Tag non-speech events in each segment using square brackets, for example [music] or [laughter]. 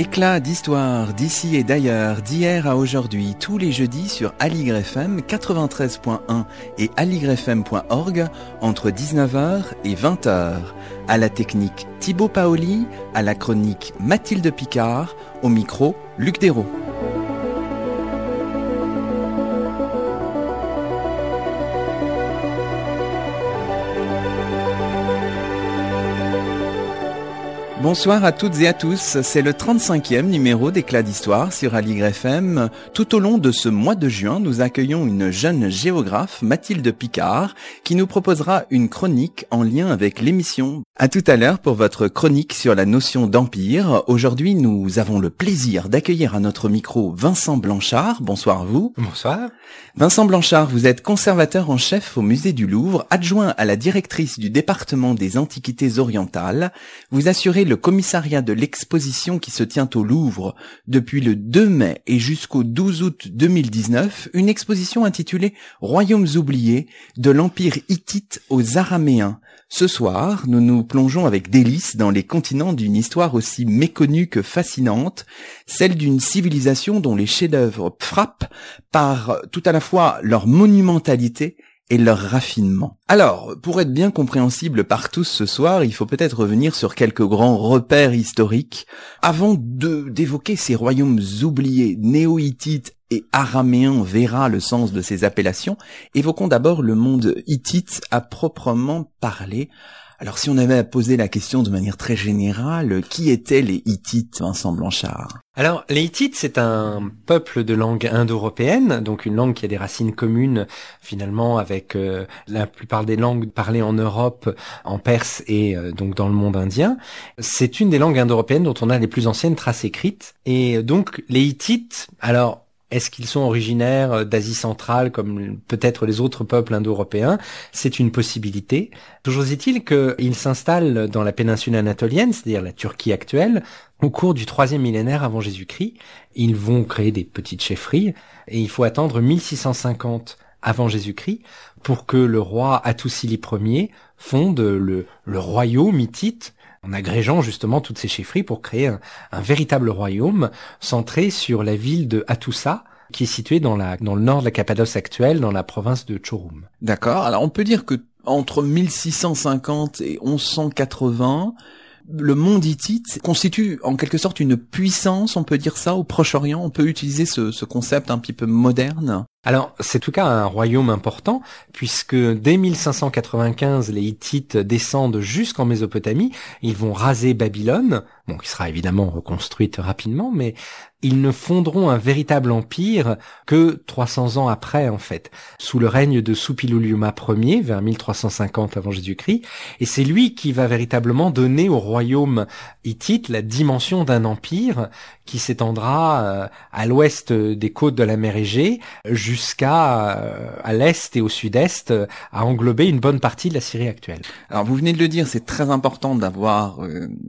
Éclat d'histoire d'ici et d'ailleurs, d'hier à aujourd'hui, tous les jeudis sur AligrefM 93.1 et aligrefm.org entre 19h et 20h. À la technique Thibaut Paoli, à la chronique Mathilde Picard, au micro Luc Dérault. Bonsoir à toutes et à tous, c'est le 35e numéro d'Éclat d'Histoire sur Aligre FM. Tout au long de ce mois de juin, nous accueillons une jeune géographe, Mathilde Picard, qui nous proposera une chronique en lien avec l'émission. À tout à l'heure pour votre chronique sur la notion d'empire. Aujourd'hui, nous avons le plaisir d'accueillir à notre micro Vincent Blanchard. Bonsoir à vous. Bonsoir. Vincent Blanchard, vous êtes conservateur en chef au musée du Louvre, adjoint à la directrice du département des Antiquités orientales. Vous assurez le commissariat de l'exposition qui se tient au Louvre depuis le 2 mai et jusqu'au 12 août 2019, une exposition intitulée Royaumes oubliés de l'Empire hittite aux Araméens. Ce soir, nous nous plongeons avec délice dans les continents d'une histoire aussi méconnue que fascinante, celle d'une civilisation dont les chefs-d'œuvre frappent par tout à la fois leur monumentalité et leur raffinement. Alors, pour être bien compréhensible par tous ce soir, il faut peut-être revenir sur quelques grands repères historiques avant d'évoquer ces royaumes oubliés, néo-hittites et araméens verra le sens de ces appellations. Évoquons d'abord le monde hittite à proprement parler. Alors si on avait à poser la question de manière très générale, qui étaient les Hittites, Vincent Blanchard? Alors les Hittites, c'est un peuple de langue indo-européenne, donc une langue qui a des racines communes finalement avec euh, la plupart des langues parlées en Europe, en Perse et euh, donc dans le monde indien. C'est une des langues indo-européennes dont on a les plus anciennes traces écrites. Et donc les Hittites, alors est-ce qu'ils sont originaires euh, d'Asie centrale comme peut-être les autres peuples indo-européens? C'est une possibilité. Toujours est-il qu'ils s'installent dans la péninsule anatolienne, c'est-à-dire la Turquie actuelle, au cours du troisième millénaire avant Jésus-Christ. Ils vont créer des petites chefferies et il faut attendre 1650 avant Jésus-Christ pour que le roi Atousili Ier fonde le, le royaume hittite en agrégeant justement toutes ces chefferies pour créer un, véritable royaume centré sur la ville de Hattusa, qui est située dans, le nord de la Cappadoce actuelle, dans la province de Chorum. D'accord. Alors on peut dire que entre 1650 et 1180, le monde hittite constitue en quelque sorte une puissance, on peut dire ça, au Proche-Orient. On peut utiliser ce concept un petit peu moderne. Alors, c'est tout cas un royaume important, puisque dès 1595, les Hittites descendent jusqu'en Mésopotamie, ils vont raser Babylone, bon, qui sera évidemment reconstruite rapidement, mais ils ne fonderont un véritable empire que 300 ans après, en fait, sous le règne de Suppiluliuma Ier, vers 1350 avant Jésus-Christ, et c'est lui qui va véritablement donner au royaume hittite la dimension d'un empire qui s'étendra euh, à l'ouest des côtes de la mer Égée jusqu'à euh, à l'est et au sud-est, euh, à englober une bonne partie de la Syrie actuelle. Alors vous venez de le dire, c'est très important d'avoir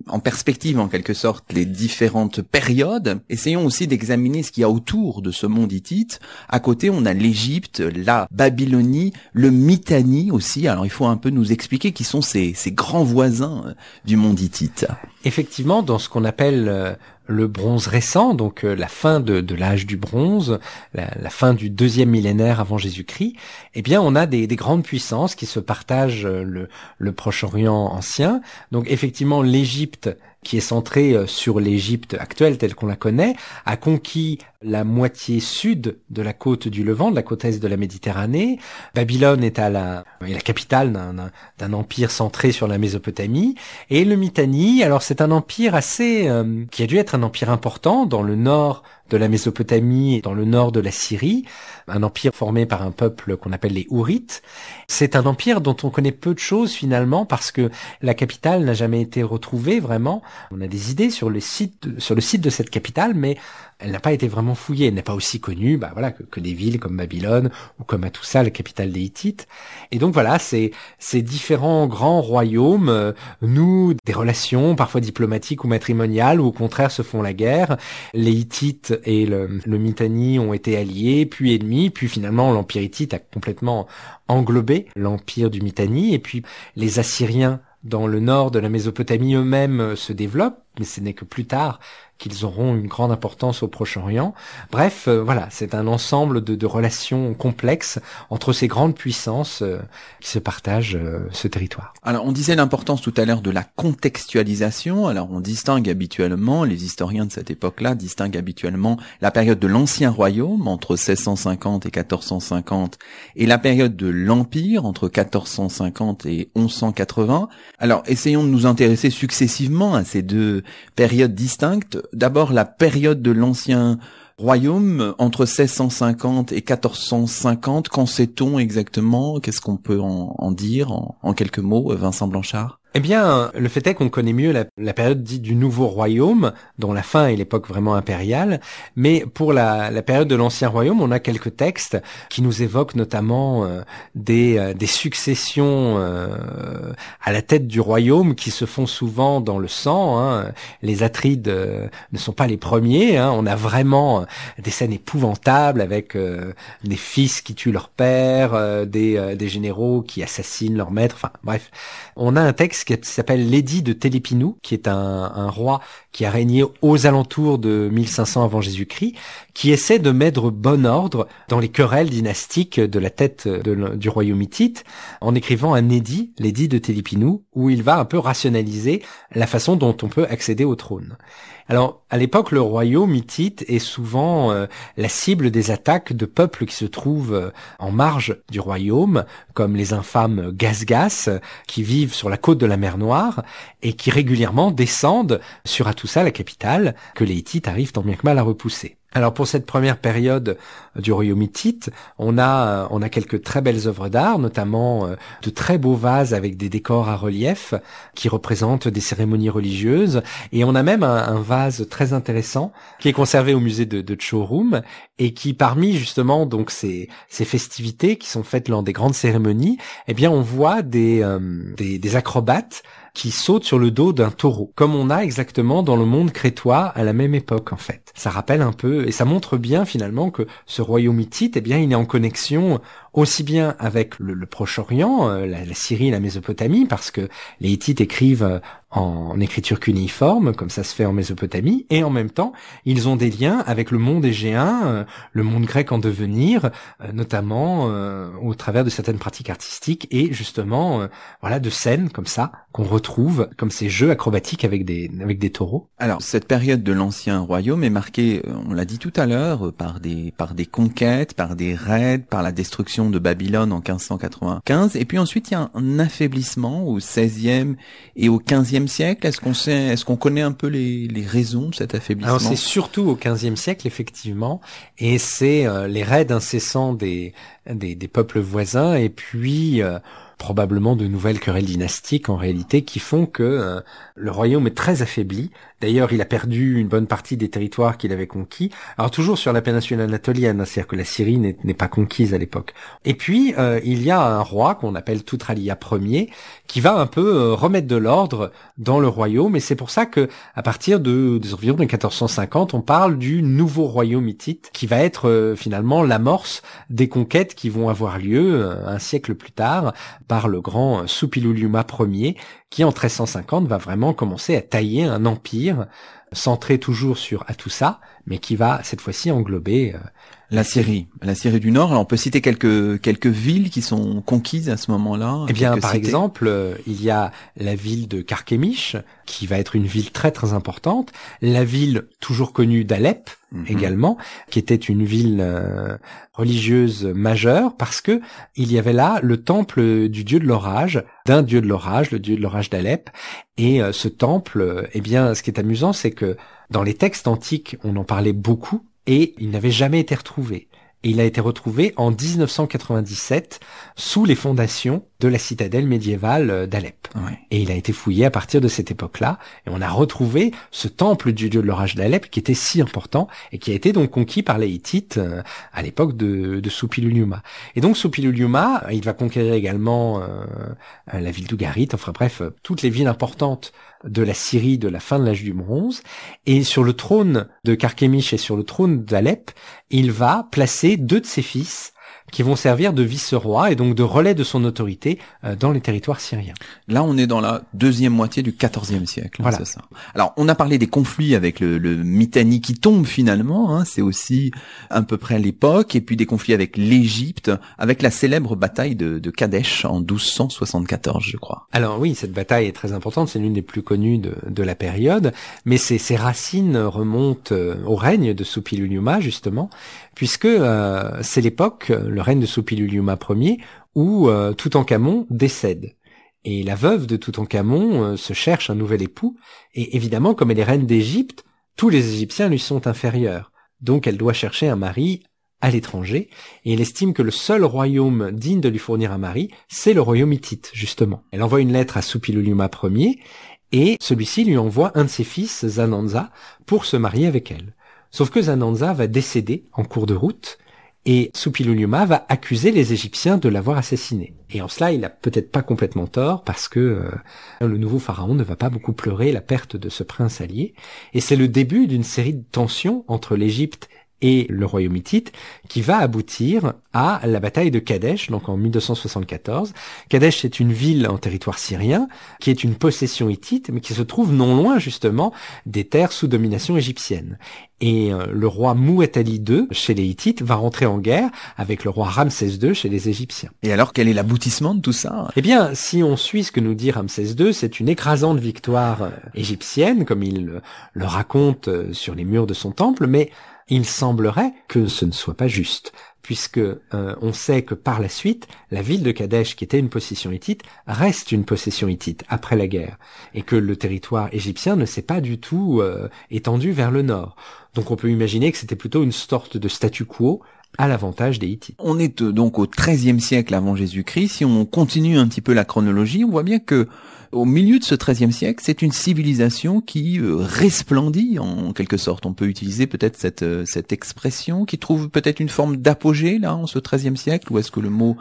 en perspective en quelque sorte les différentes périodes. Essayons aussi d'examiner ce qu'il y a autour de ce monde hittite. À côté, on a l'Égypte, la Babylonie, le Mitanni aussi. Alors il faut un peu nous expliquer qui sont ces, ces grands voisins du monde hittite. Effectivement, dans ce qu'on appelle le bronze récent, donc euh, la fin de, l'âge du bronze, la, fin du deuxième millénaire avant Jésus-Christ, eh bien on a des, grandes puissances qui se partagent euh, le, le Proche-Orient ancien. Donc effectivement l'Égypte qui est centrée euh, sur l'Égypte actuelle telle qu'on la connaît, a conquis la moitié sud de la côte du Levant, de la côte est de la Méditerranée. Babylone est la, capitale d'un empire centré sur la Mésopotamie. Et le Mitanni, alors c'est un empire assez, euh, qui a dû être un empire important dans le nord de la Mésopotamie et dans le nord de la Syrie, un empire formé par un peuple qu'on appelle les Ourites. C'est un empire dont on connaît peu de choses finalement parce que la capitale n'a jamais été retrouvée vraiment. On a des idées sur le site de cette capitale, mais elle n'a pas été vraiment fouillée, elle n'est pas aussi connue bah voilà, que, des villes comme Babylone ou comme Atoussa, la capitale des Hittites. Et donc voilà, c'est ces différents grands royaumes euh, nous des relations parfois diplomatiques ou matrimoniales ou au contraire se font la guerre. Les Hittites et le, le Mitanni ont été alliés, puis ennemis, puis finalement l'empire hittite a complètement englobé l'empire du Mitanni et puis les Assyriens dans le nord de la Mésopotamie eux-mêmes euh, se développent mais ce n'est que plus tard qu'ils auront une grande importance au Proche-Orient. Bref, euh, voilà, c'est un ensemble de, de, relations complexes entre ces grandes puissances euh, qui se partagent euh, ce territoire. Alors, on disait l'importance tout à l'heure de la contextualisation. Alors, on distingue habituellement, les historiens de cette époque-là distinguent habituellement la période de l'Ancien Royaume entre 1650 et 1450 et la période de l'Empire entre 1450 et 1180. Alors, essayons de nous intéresser successivement à ces deux périodes d'abord la période de l'ancien royaume entre 1650 et 1450. Qu'en sait-on exactement? Qu'est-ce qu'on peut en, dire en, en quelques mots, Vincent Blanchard? Eh bien, le fait est qu'on connaît mieux la, période dite du Nouveau Royaume, dont la fin est l'époque vraiment impériale, mais pour la, période de l'Ancien Royaume, on a quelques textes qui nous évoquent notamment euh, des, euh, des, successions euh, à la tête du royaume qui se font souvent dans le sang. Hein. Les Atrides ne sont pas les premiers. Hein. On a vraiment des scènes épouvantables avec des fils qui tuent leur père, des, des généraux qui assassinent leur maître. Enfin, bref, on a un texte qui s'appelle l'édit de Télépinou, qui est un, roi qui a régné aux alentours de 1500 avant Jésus-Christ, qui essaie de mettre bon ordre dans les querelles dynastiques de la tête du royaume hittite, en écrivant un édit, l'édit de Télépinou, où il va un peu rationaliser la façon dont on peut accéder au trône. Alors, à l'époque, le royaume hittite est souvent euh, la cible des attaques de peuples qui se trouvent euh, en marge du royaume, comme les infâmes Gasgas, qui vivent sur la côte de la mer Noire, et qui régulièrement descendent sur Atoussa, la capitale, que les Hittites arrivent tant bien que mal à repousser. Alors pour cette première période du royaume hittite, on a on a quelques très belles œuvres d'art, notamment euh, de très beaux vases avec des décors à relief qui représentent des cérémonies religieuses, et on a même un, vase très intéressant qui est conservé au musée de, de et qui parmi justement donc ces festivités qui sont faites lors des grandes cérémonies, eh bien on voit euh, des, des acrobates qui saute sur le dos d'un taureau, comme on a exactement dans le monde crétois à la même époque en fait. Ça rappelle un peu et ça montre bien finalement que ce royaume hittite, eh bien, il est en connexion aussi bien avec le, Proche-Orient, euh, la, la, Syrie, la Mésopotamie, parce que les Hittites écrivent euh, en, écriture cuniforme, comme ça se fait en Mésopotamie, et en même temps, ils ont des liens avec le monde égéen, euh, le monde grec en devenir, notamment au travers de certaines pratiques artistiques et justement, voilà, de scènes comme ça qu'on retrouve, comme ces jeux acrobatiques avec des avec des taureaux. Alors cette période de l'ancien royaume est marquée, on l'a dit tout à l'heure, par des par des conquêtes, par des raids, par la destruction de Babylone en 1595. Et puis ensuite, il y a un affaiblissement au XVIe et au XVe siècle. Est-ce qu'on sait, est-ce qu'on connaît un peu les, raisons de cet affaiblissement Alors c'est surtout au XVe siècle, effectivement, et c'est euh, les raids incessants des, des, des peuples voisins et puis euh, probablement de nouvelles querelles dynastiques en réalité qui font que euh, le royaume est très affaibli. D'ailleurs, il a perdu une bonne partie des territoires qu'il avait conquis. Alors toujours sur la péninsule anatolienne, hein, c'est-à-dire que la Syrie n'est pas conquise à l'époque. Et puis euh, il y a un roi qu'on appelle Toutralia Ier qui va un peu euh, remettre de l'ordre dans le royaume. Et c'est pour ça que à partir de des environs de 1450, on parle du nouveau royaume hittite qui va être finalement l'amorce des conquêtes qui vont avoir lieu un siècle plus tard par le grand Suppiluliuma Ier, qui en 1350 va vraiment commencer à tailler un empire centré toujours sur Atoussa, mais qui va cette fois-ci englober euh, la Syrie, la Syrie du Nord. Alors on peut citer quelques quelques villes qui sont conquises à ce moment-là. Eh bien, par exemple, euh, il y a la ville de Karkemish, qui va être une ville très très importante, la ville toujours connue d'Alep, Mhm. également, qui était une ville euh, religieuse majeure parce que il y avait là le temple du dieu de l'orage, d'un dieu de l'orage, le dieu de l'orage d'Alep. Et euh, ce temple, eh bien, ce qui est amusant, c'est que dans les textes antiques, on en parlait beaucoup et il n'avait jamais été retrouvé et il a été retrouvé en 1997 sous les fondations de la citadelle médiévale euh, d'Alep. Et il a été fouillé à partir de cette époque-là, et on a retrouvé ce temple du dieu de l'orage d'Alep qui était si important et qui a été donc conquis par les Hittites euh, à l'époque de, de Suppiluliuma. Et donc Suppiluliuma, il va conquérir également euh, la ville d'Ugarit, enfin bref, toutes les villes importantes de la Syrie de la fin de l'âge du bronze. Et sur le trône de Carchemish et sur le trône d'Alep, il va placer deux de ses fils qui vont servir de vice-roi et donc de relais de son autorité euh, dans les territoires syriens. Là, on est dans la deuxième moitié du XIVe siècle. Hein, voilà. ça. Alors, on a parlé des conflits avec le, le Mitanni qui tombe finalement. Hein, c'est aussi à peu près l'époque, et puis des conflits avec l'Égypte, avec la célèbre bataille de, de Kadesh en 1274, je crois. Alors oui, cette bataille est très importante. C'est l'une des plus connues de, de la période, mais ses, ses racines remontent euh, au règne de Suppiluliuma justement, puisque euh, c'est l'époque, le règne de Suppiluliuma Ier, où euh, Toutankhamon décède. Et la veuve de Toutankhamon euh, se cherche un nouvel époux, et évidemment, comme elle est reine d'Égypte, tous les Égyptiens lui sont inférieurs. Donc elle doit chercher un mari à l'étranger, et elle estime que le seul royaume digne de lui fournir un mari, c'est le royaume hittite, justement. Elle envoie une lettre à Suppiluliuma Ier, et celui-ci lui envoie un de ses fils, Zananza, pour se marier avec elle. Sauf que Zananza va décéder en cours de route, et Suppiluliuma va accuser les Égyptiens de l'avoir assassiné. Et en cela, il a peut-être pas complètement tort, parce que euh, le nouveau pharaon ne va pas beaucoup pleurer la perte de ce prince allié. Et c'est le début d'une série de tensions entre l'Égypte et le royaume hittite, qui va aboutir à la bataille de Kadesh, donc en 1274. Kadesh est une ville en territoire syrien, qui est une possession hittite, mais qui se trouve non loin justement des terres sous domination égyptienne. Et euh, le roi Mouet Ali II, chez les Hittites, va rentrer en guerre avec le roi Ramsès II chez les Égyptiens. Et alors, quel est l'aboutissement de tout ça? Eh bien, si on suit ce que nous dit Ramsès II, c'est une écrasante victoire euh, égyptienne, comme il le, raconte euh, sur les murs de son temple, mais il semblerait que ce ne soit pas juste, puisque euh, on sait que par la suite, la ville de Kadesh, qui était une possession hittite, reste une possession hittite après la guerre, et que le territoire égyptien ne s'est pas du tout euh, étendu vers le nord. Donc on peut imaginer que c'était plutôt une sorte de statu quo à l'avantage des Hittites. On est euh, donc au XIIIe siècle avant Jésus-Christ. Si on continue un petit peu la chronologie, on voit bien que au milieu de ce XIIIe siècle, c'est une civilisation qui euh, resplendit en quelque sorte. On peut utiliser peut-être cette euh, cette expression qui trouve peut-être une forme d'apogée là en ce XIIIe siècle, ou est-ce que le mot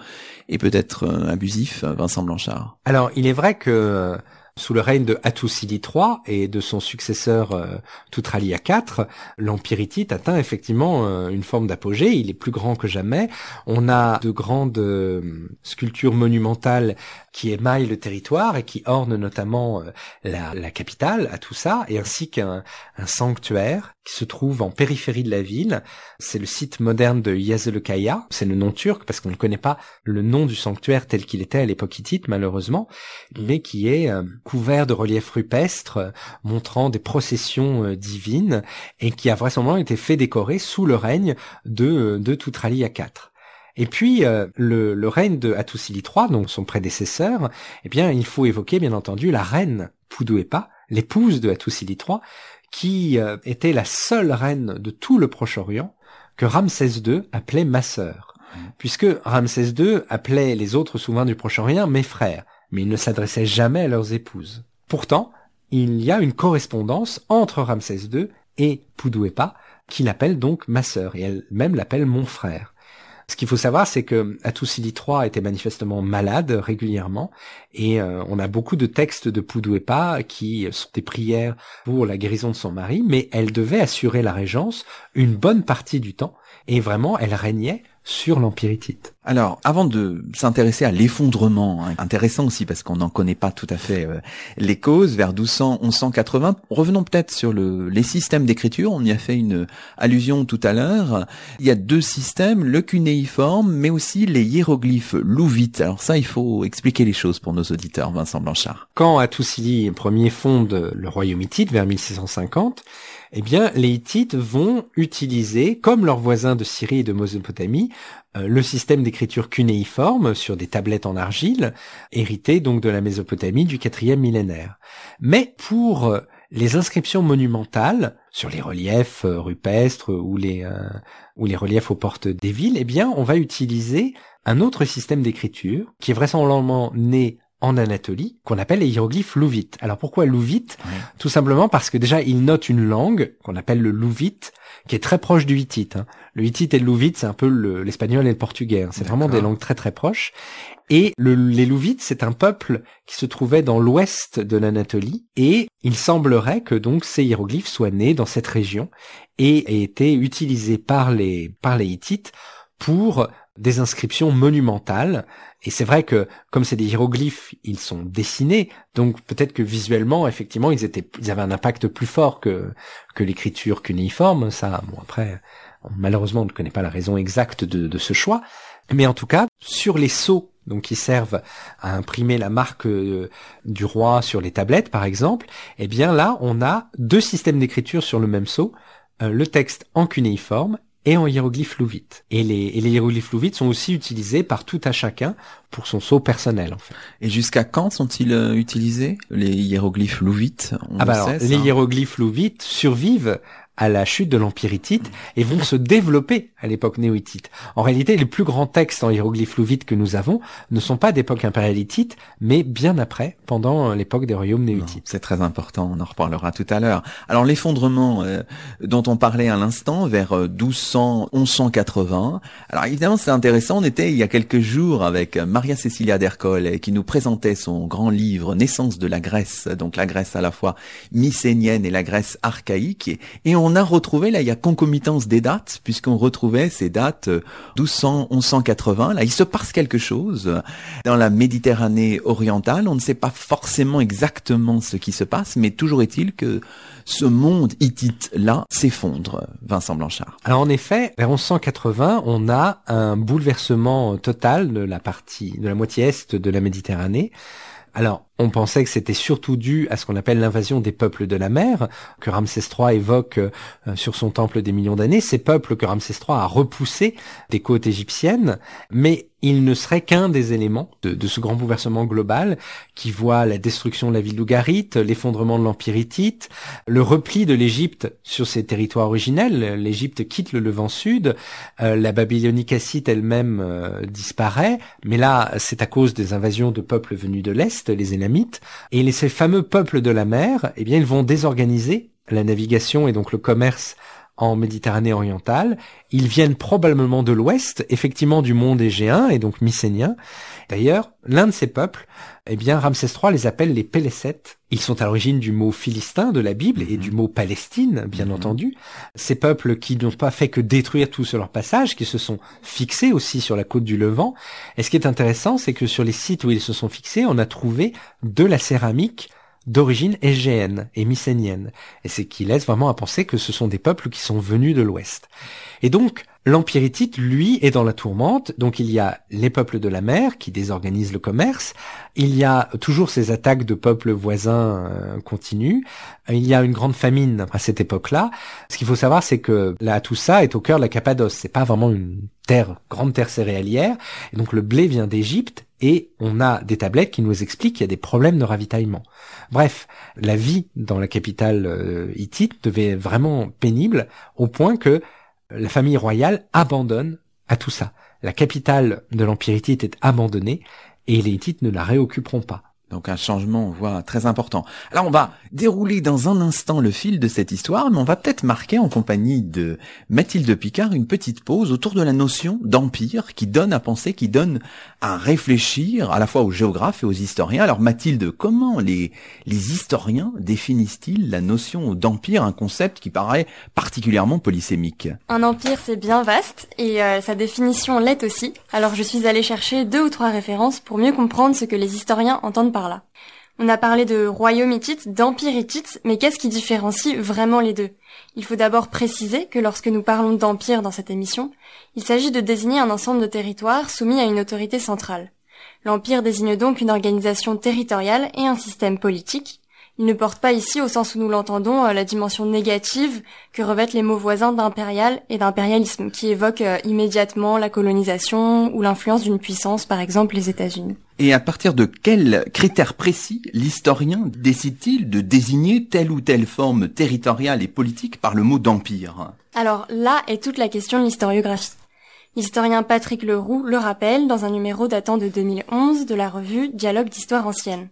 est peut-être euh, abusif, Vincent Blanchard? Alors, il est vrai que sous le règne de Hattusili III et de son successeur euh, IV, l'empire atteint effectivement euh, une forme d'apogée. Il est plus grand que jamais. On a de grandes euh, sculptures monumentales qui émaillent le territoire et qui ornent notamment euh, la, capitale, à tout ça, et ainsi qu'un un sanctuaire qui se trouve en périphérie de la ville. C'est le site moderne de Yazılkaya. C'est le nom turc parce qu'on ne connaît pas le nom du sanctuaire tel qu'il était à l'époque hittite, malheureusement, mais qui est euh, couvert de reliefs rupestres euh, montrant des processions euh, divines et qui a vraisemblablement été fait décorer sous le règne de, de Toutralia IV. Et puis le, règne de Hattusili III, donc son prédécesseur, eh bien il faut évoquer bien entendu la reine Puduepa, l'épouse de Hattusili III, qui euh, était la seule reine de tout le Proche-Orient que Ramsès II appelait ma sœur, puisque Ramsès II appelait les autres souverains du Proche-Orient mes frères, mais il ne s'adressait jamais à leurs épouses. Pourtant, il y a une correspondance entre Ramsès II et Puduepa, qui l'appelle donc ma sœur, et elle-même l'appelle mon frère. Ce qu'il faut savoir, c'est que Hattusili III était manifestement malade régulièrement, et euh, on a beaucoup de textes de Puduepa qui sont des prières pour la guérison de son mari, mais elle devait assurer la régence une bonne partie du temps, et vraiment, elle régnait sur l'Empire hittite. Alors, avant de s'intéresser à l'effondrement, hein, intéressant aussi parce qu'on n'en connaît pas tout à fait euh, les causes, vers 1200-1180, revenons peut-être sur le, les systèmes d'écriture. On y a fait une allusion tout à l'heure. Il y a deux systèmes, le cunéiforme, mais aussi les hiéroglyphes louvites. Alors ça, il faut expliquer les choses pour nos auditeurs, Vincent Blanchard. Quand Hattusili Ier fonde le royaume hittite vers 1650, eh bien, les Hittites vont utiliser, comme leurs voisins de Syrie et de Mésopotamie, euh, le système d'écriture cunéiforme sur des tablettes en argile, hérité donc de la Mésopotamie du quatrième millénaire. Mais pour euh, les inscriptions monumentales sur les reliefs euh, rupestres ou les ou les reliefs aux portes des villes, eh bien, on va utiliser un autre système d'écriture qui est vraisemblablement né en Anatolie qu'on appelle les hiéroglyphes louvites. Alors pourquoi louvite. Tout simplement parce que déjà ils notent une langue qu'on appelle le louvite qui est très proche du hittite. Hein. Le hittite et le louvite c'est un peu l'espagnol et le portugais. Hein. C'est vraiment des langues très très proches. Et le, les louvites c'est un peuple qui se trouvait dans l'ouest de l'Anatolie et il semblerait que donc ces hiéroglyphes soient nés dans cette région et aient été utilisés par les par les hittites pour des inscriptions monumentales. Et c'est vrai que comme c'est des hiéroglyphes, ils sont dessinés, donc peut-être que visuellement, effectivement, ils avaient un impact plus fort que que l'écriture cunéiforme. Ça, bon après, malheureusement, on ne connaît pas la raison exacte de, de ce choix. Mais en tout cas, sur les sceaux donc qui servent à imprimer la marque euh, du roi sur les tablettes, par exemple, eh bien là, on a deux systèmes d'écriture sur le même sceau, euh, le texte en cunéiforme et en hiéroglyphe louvite. Et les, et les hiéroglyphes louvites sont aussi utilisés par tout à chacun pour son sceau personnel, en fait. Et jusqu'à quand sont-ils euh, utilisés, les hiéroglyphes louvites? Ah bah alors, les hiéroglyphes louvites survivent à la chute de l'Empire hittite et vont se développer à l'époque néo-hittite. En réalité, les plus grands textes en hiéroglyphes louvites que nous avons ne sont pas d'époque impériale hittite, mais bien après, pendant l'époque des royaumes néo-hittites. C'est très important, on en reparlera tout à l'heure. Alors l'effondrement euh, dont on parlait à l'instant, vers 1200, euh, 1180, alors évidemment c'est intéressant, on était il y a quelques jours avec Maria Cecilia d'Ercole qui nous présentait son grand livre Naissance de la Grèce, donc la Grèce à la fois mycénienne et la Grèce archaïque, et on on a retrouvé, là, il y a concomitance des dates, puisqu'on retrouvait ces dates 1200, euh, 1180. Là, il se passe quelque chose dans la Méditerranée orientale. On ne sait pas forcément exactement ce qui se passe, mais toujours est-il que ce monde hittite-là s'effondre, Vincent Blanchard. Alors en effet, vers 1180, on a un bouleversement total de la partie, de la moitié est de la Méditerranée. Alors, on pensait que c'était surtout dû à ce qu'on appelle l'invasion des peuples de la mer, que Ramsès III évoque euh, sur son temple des millions d'années, ces peuples que Ramsès III a repoussés des côtes égyptiennes, mais il ne serait qu'un des éléments de, ce grand bouleversement global qui voit la destruction de la ville d'Ougarit, l'effondrement de l'Empire hittite, le repli de l'Égypte sur ses territoires originels. L'Égypte quitte le Levant Sud, euh, la Babylonie cassite elle-même euh, disparaît, mais là c'est à cause des invasions de peuples venus de l'Est, les Énamites, et ces fameux peuples de la mer, eh bien ils vont désorganiser la navigation et donc le commerce en Méditerranée orientale. Ils viennent probablement de l'ouest, effectivement du monde égéen et donc mycénien. D'ailleurs, l'un de ces peuples, eh bien, Ramsès III les appelle les Pélésètes. Ils sont à l'origine du mot philistin de la Bible et du mot Palestine, bien mhm. entendu. Ces peuples qui n'ont pas fait que détruire tout sur leur passage, qui se sont fixés aussi sur la côte du Levant. Et ce qui est intéressant, c'est que sur les sites où ils se sont fixés, on a trouvé de la céramique d'origine égéenne et mycénienne. Et c'est qui laisse vraiment à penser que ce sont des peuples qui sont venus de l'Ouest. Et donc, l'Empire hittite, lui, est dans la tourmente. Donc, il y a les peuples de la mer qui désorganisent le commerce. Il y a toujours ces attaques de peuples voisins euh, continues. Il y a une grande famine à cette époque-là. Ce qu'il faut savoir, c'est que là, tout ça est au cœur de la Cappadoce. C'est pas vraiment une terre, grande terre céréalière. Et donc, le blé vient d'Égypte et on a des tablettes qui nous expliquent qu'il y a des problèmes de ravitaillement. Bref, la vie dans la capitale euh, hittite devait vraiment pénible au point que la famille royale abandonne à tout ça. La capitale de l'empire hittite est abandonnée et les hittites ne la réoccuperont pas. Donc un changement, on voit, très important. Alors on va dérouler dans un instant le fil de cette histoire, mais on va peut-être marquer en compagnie de Mathilde Picard une petite pause autour de la notion d'empire qui donne à penser, qui donne à réfléchir à la fois aux géographes et aux historiens. Alors Mathilde, comment les, les historiens définissent-ils la notion d'empire, un concept qui paraît particulièrement polysémique? Un empire c'est bien vaste et euh, sa définition l'est aussi. Alors je suis allée chercher deux ou trois références pour mieux comprendre ce que les historiens entendent par On a parlé de royaume hittite, d'empire hittite, mais qu'est-ce qui différencie vraiment les deux? Il faut d'abord préciser que lorsque nous parlons d'empire dans cette émission, il s'agit de désigner un ensemble de territoires soumis à une autorité centrale. L'empire désigne donc une organisation territoriale et un système politique, il ne porte pas ici, au sens où nous l'entendons, euh, la dimension négative que revêtent les mots voisins d'impérial et d'impérialisme, qui évoquent euh, immédiatement la colonisation ou l'influence d'une puissance, par exemple les États-Unis. Et à partir de quels critères précis l'historien décide-t-il de désigner telle ou telle forme territoriale et politique par le mot d'empire? Alors là est toute la question de l'historiographie. L'historien Patrick Leroux le rappelle dans un numéro datant de 2011 de la revue Dialogue d'histoire ancienne.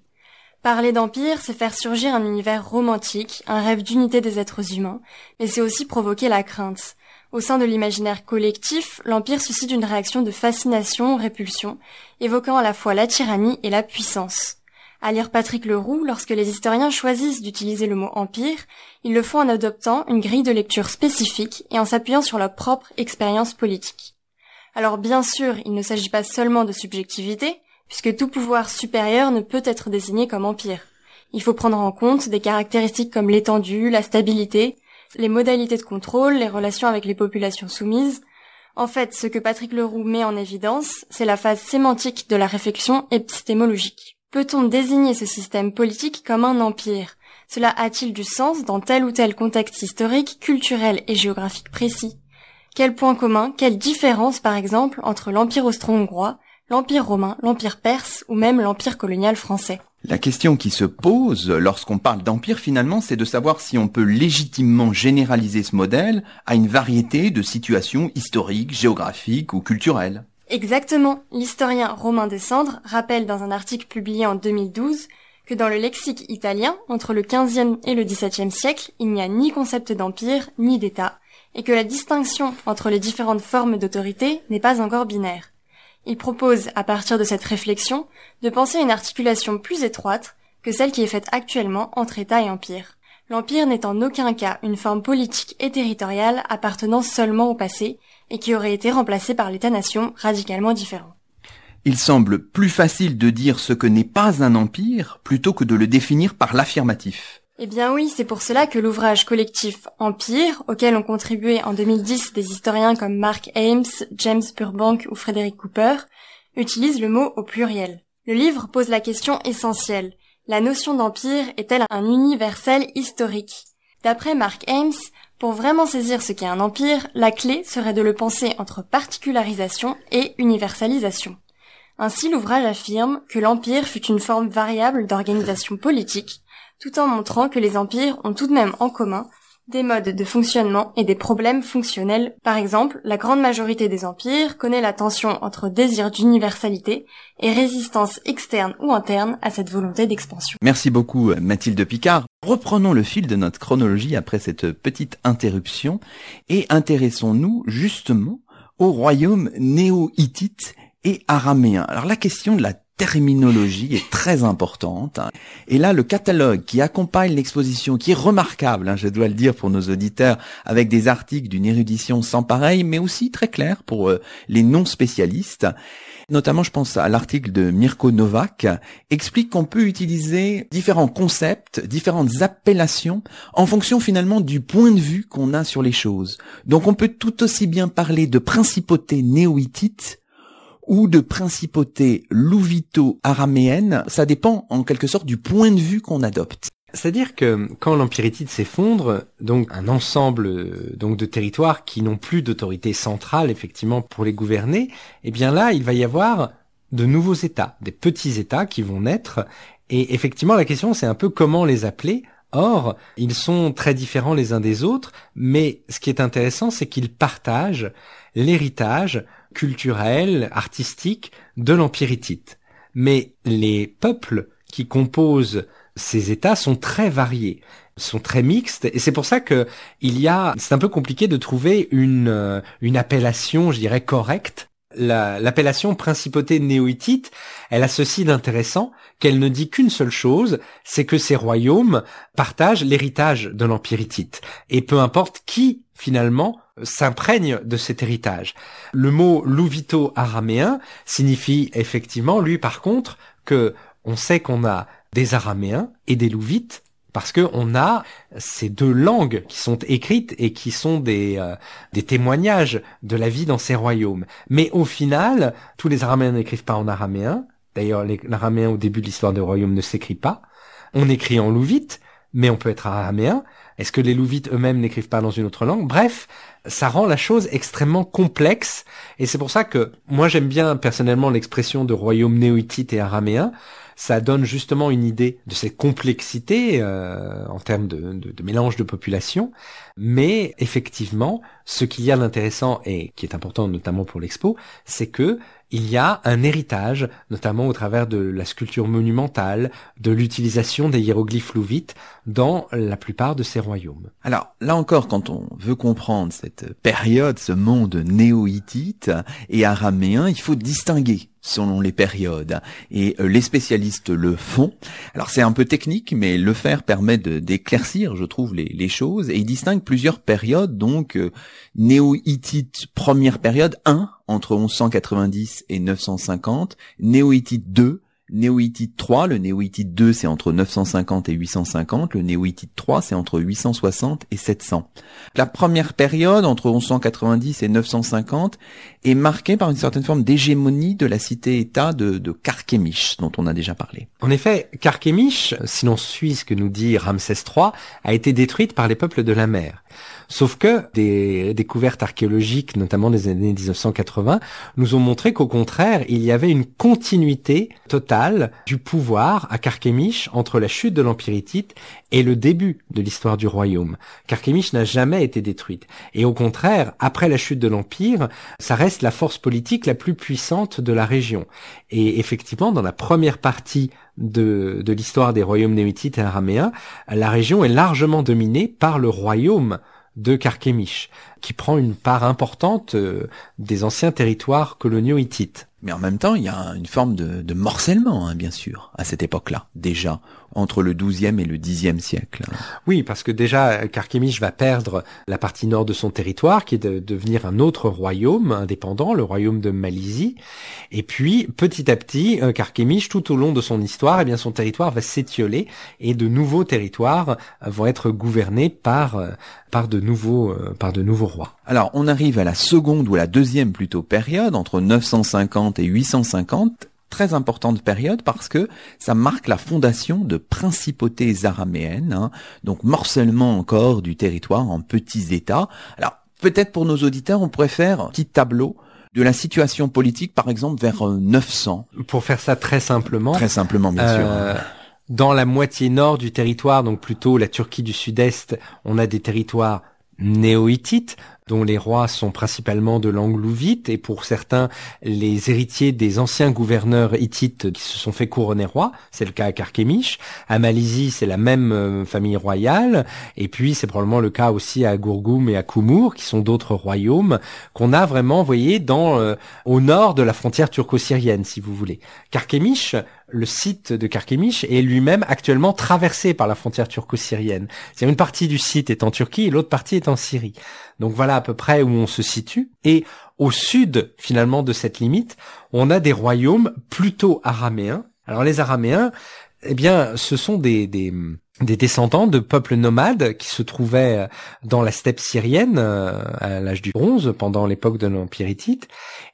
Parler d'empire, c'est faire surgir un univers romantique, un rêve d'unité des êtres humains, mais c'est aussi provoquer la crainte. Au sein de l'imaginaire collectif, l'empire suscite une réaction de fascination, répulsion, évoquant à la fois la tyrannie et la puissance. À lire Patrick Leroux, lorsque les historiens choisissent d'utiliser le mot empire, ils le font en adoptant une grille de lecture spécifique et en s'appuyant sur leur propre expérience politique. Alors bien sûr, il ne s'agit pas seulement de subjectivité, puisque tout pouvoir supérieur ne peut être désigné comme empire. Il faut prendre en compte des caractéristiques comme l'étendue, la stabilité, les modalités de contrôle, les relations avec les populations soumises. En fait, ce que Patrick Leroux met en évidence, c'est la phase sémantique de la réflexion épistémologique. Peut-on désigner ce système politique comme un empire? Cela a-t-il du sens dans tel ou tel contexte historique, culturel et géographique précis? Quel point commun, quelle différence par exemple entre l'empire austro-hongrois, l'empire romain, l'empire perse ou même l'empire colonial français? La question qui se pose lorsqu'on parle d'empire finalement, c'est de savoir si on peut légitimement généraliser ce modèle à une variété de situations historiques, géographiques ou culturelles. Exactement. L'historien Romain Descendres rappelle dans un article publié en 2012 que dans le lexique italien, entre le XVe et le XVIIe siècle, il n'y a ni concept d'empire, ni d'État, et que la distinction entre les différentes formes d'autorité n'est pas encore binaire. Il propose, à partir de cette réflexion, de penser une articulation plus étroite que celle qui est faite actuellement entre État et Empire. L'Empire n'est en aucun cas une forme politique et territoriale appartenant seulement au passé et qui aurait été remplacée par l'État-nation radicalement différent. Il semble plus facile de dire ce que n'est pas un empire plutôt que de le définir par l'affirmatif. Eh bien oui, c'est pour cela que l'ouvrage collectif Empire, auquel ont contribué en 2010 des historiens comme Mark Ames, James Burbank ou Frédéric Cooper, utilise le mot au pluriel. Le livre pose la question essentielle. La notion d'empire est-elle un universel historique? D'après Mark Ames, pour vraiment saisir ce qu'est un empire, la clé serait de le penser entre particularisation et universalisation. Ainsi, l'ouvrage affirme que l'empire fut une forme variable d'organisation politique, tout en montrant que les empires ont tout de même en commun des modes de fonctionnement et des problèmes fonctionnels. Par exemple, la grande majorité des empires connaît la tension entre désir d'universalité et résistance externe ou interne à cette volonté d'expansion. Merci beaucoup Mathilde Picard. Reprenons le fil de notre chronologie après cette petite interruption et intéressons-nous justement au royaume néo-hittite et araméen. Alors la question de la terminologie est très importante. Et là, le catalogue qui accompagne l'exposition, qui est remarquable, hein, je dois le dire pour nos auditeurs, avec des articles d'une érudition sans pareil, mais aussi très clair pour euh, les non-spécialistes, notamment je pense à l'article de Mirko Novak, explique qu'on peut utiliser différents concepts, différentes appellations en fonction finalement du point de vue qu'on a sur les choses. Donc on peut tout aussi bien parler de principauté néo-hittite ou de principauté louvito-araméenne, ça dépend en quelque sorte du point de vue qu'on adopte. C'est-à-dire que quand l'empire hittite s'effondre, donc un ensemble donc de territoires qui n'ont plus d'autorité centrale effectivement pour les gouverner, eh bien là il va y avoir de nouveaux États, des petits États qui vont naître. Et effectivement la question c'est un peu comment les appeler. Or, ils sont très différents les uns des autres, mais ce qui est intéressant, c'est qu'ils partagent l'héritage culturel, artistique de l'Empire hittite. Mais les peuples qui composent ces États sont très variés, sont très mixtes, et c'est pour ça que il y a, c'est un peu compliqué de trouver une euh, une appellation, je dirais correcte. L'appellation principauté néo-hittite, elle a ceci d'intéressant qu'elle ne dit qu'une seule chose, c'est que ces royaumes partagent l'héritage de l'empire hittite, et peu importe qui finalement s'imprègne de cet héritage. Le mot louvito araméen signifie effectivement, lui par contre, que on sait qu'on a des araméens et des louvites parce que on a ces deux langues qui sont écrites et qui sont des, euh, des témoignages de la vie dans ces royaumes. Mais au final, tous les araméens n'écrivent pas en araméen. D'ailleurs, l'araméen au début de l'histoire des royaumes ne s'écrit pas. On écrit en louvite, mais on peut être araméen. Est-ce que les louvites eux-mêmes n'écrivent pas dans une autre langue? Bref, ça rend la chose extrêmement complexe, et c'est pour ça que moi j'aime bien personnellement l'expression de royaume néo-hittite et araméen. Ça donne justement une idée de cette complexité euh, en termes de, de, mélange de population, mais effectivement, ce qu'il y a d'intéressant et qui est important notamment pour l'expo, c'est que il y a un héritage, notamment au travers de la sculpture monumentale, de l'utilisation des hiéroglyphes louvites dans la plupart de ces royaumes. Alors là encore, quand on veut comprendre cette période, ce monde néo-hittite et araméen, il faut distinguer selon les périodes. Et euh, les spécialistes le font. Alors c'est un peu technique, mais le faire permet d'éclaircir, je trouve, les, choses. Et il distingue plusieurs périodes, donc euh, néo-hittite première période 1, entre 1190 et 950, néo-hittite 2, Néo-Hittite 3, le Néo-Hittite 2 c'est entre 950 et 850, le Néo-Hittite 3 c'est entre 860 et 700. La première période, entre 1190 et 950, est marquée par une certaine forme d'hégémonie de la cité-État de, de dont on a déjà parlé. En effet, Carchemish, si l'on suit ce que nous dit Ramsès III, a été détruite par les peuples de la mer. Sauf que des découvertes archéologiques, notamment des années 1980, nous ont montré qu'au contraire, il y avait une continuité totale du pouvoir à Carchemish entre la chute de l'Empire et le début de l'histoire du royaume. Carchemish n'a jamais été détruite. Et au contraire, après la chute de l'Empire, ça reste la force politique la plus puissante de la région. Et effectivement, dans la première partie de, de l'histoire des royaumes némitites et araméens, la région est largement dominée par le royaume de Carchemish, qui prend une part importante euh, des anciens territoires coloniaux hittites. Mais en même temps, il y a une forme de, de morcellement, hein, bien sûr, à cette époque-là, déjà entre le XIIe et le Xe siècle. Oui, parce que déjà, Carchemish va perdre la partie nord de son territoire, qui est de devenir un autre royaume indépendant, le royaume de Malaisie. Et puis, petit à petit, euh, Carchemish, tout au long de son histoire, eh bien, son territoire va s'étioler et de nouveaux territoires vont être gouvernés par euh, par de nouveaux euh, par de nouveaux rois. Alors, on arrive à la seconde ou la deuxième plutôt période entre 950 et 850 très importante période parce que ça marque la fondation de principautés araméennes, hein, donc morcellement encore du territoire en petits États. Alors peut-être pour nos auditeurs, on pourrait faire un petit tableau de la situation politique, par exemple, vers 900. Euh, pour faire ça très simplement. Très simplement, bien euh, sûr. Dans la moitié nord du territoire, donc plutôt la Turquie du Sud-Est, on a des territoires néo-hittites, dont les rois sont principalement de langue louvite et pour certains les héritiers des anciens gouverneurs hittites qui se sont fait couronner rois. C'est le cas à Carchemish. À Malaisie, c'est la même euh, famille royale. Et puis, c'est probablement le cas aussi à Gourgoum et à Kumur, qui sont d'autres royaumes qu'on a vraiment, voyez, dans euh, au nord de la frontière turco-syrienne, si vous voulez. Carchemish, le site de Carchemish est lui-même actuellement traversé par la frontière turco-syrienne. C'est une partie du site est en Turquie et l'autre partie est en Syrie. Donc voilà à peu près où on se situe. Et au sud, finalement, de cette limite, on a des royaumes plutôt araméens. Alors les araméens, eh bien, ce sont des, des descendants de peuples nomades qui se trouvaient dans la steppe syrienne euh, à l'âge du bronze pendant l'époque de l'Empire hittite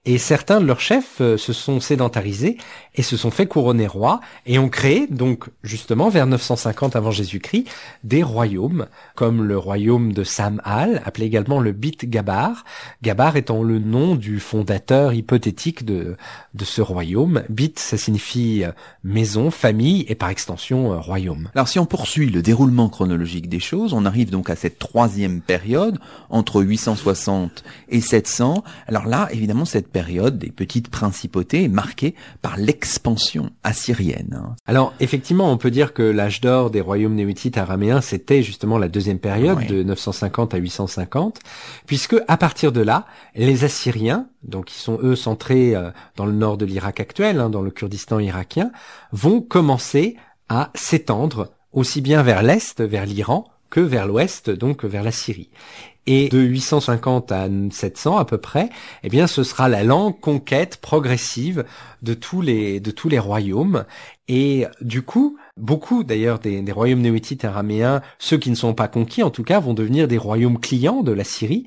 et certains de leurs chefs euh, se sont sédentarisés et se sont fait couronner rois et ont créé donc justement vers 950 avant Jésus-Christ des royaumes comme le royaume de Sam'al appelé également le Bit Gabar, Gabar étant le nom du fondateur hypothétique de de ce royaume. Bit ça signifie euh, maison, famille et par extension euh, royaume. Le déroulement chronologique des choses, on arrive donc à cette troisième période entre 860 et 700. Alors là évidemment cette période des petites principautés est marquée par l'expansion assyrienne. Alors effectivement, on peut dire que l'âge d'or des royaumes néotites araméens, c'était justement la deuxième période de 950 à 850, puisque à partir de là, les Assyriens, donc qui sont eux centrés euh, dans le nord de l'Irak actuel, hein, dans le Kurdistan irakien, vont commencer à s'étendre aussi bien vers l'est, vers l'Iran, que vers l'ouest, donc vers la Syrie. Et de 850 à 700 à peu près, eh bien, ce sera la lente conquête progressive de tous les royaumes. Et du coup, beaucoup d'ailleurs des, des, royaumes néotites araméens, ceux qui ne sont pas conquis en tout cas, vont devenir des royaumes clients de la Syrie.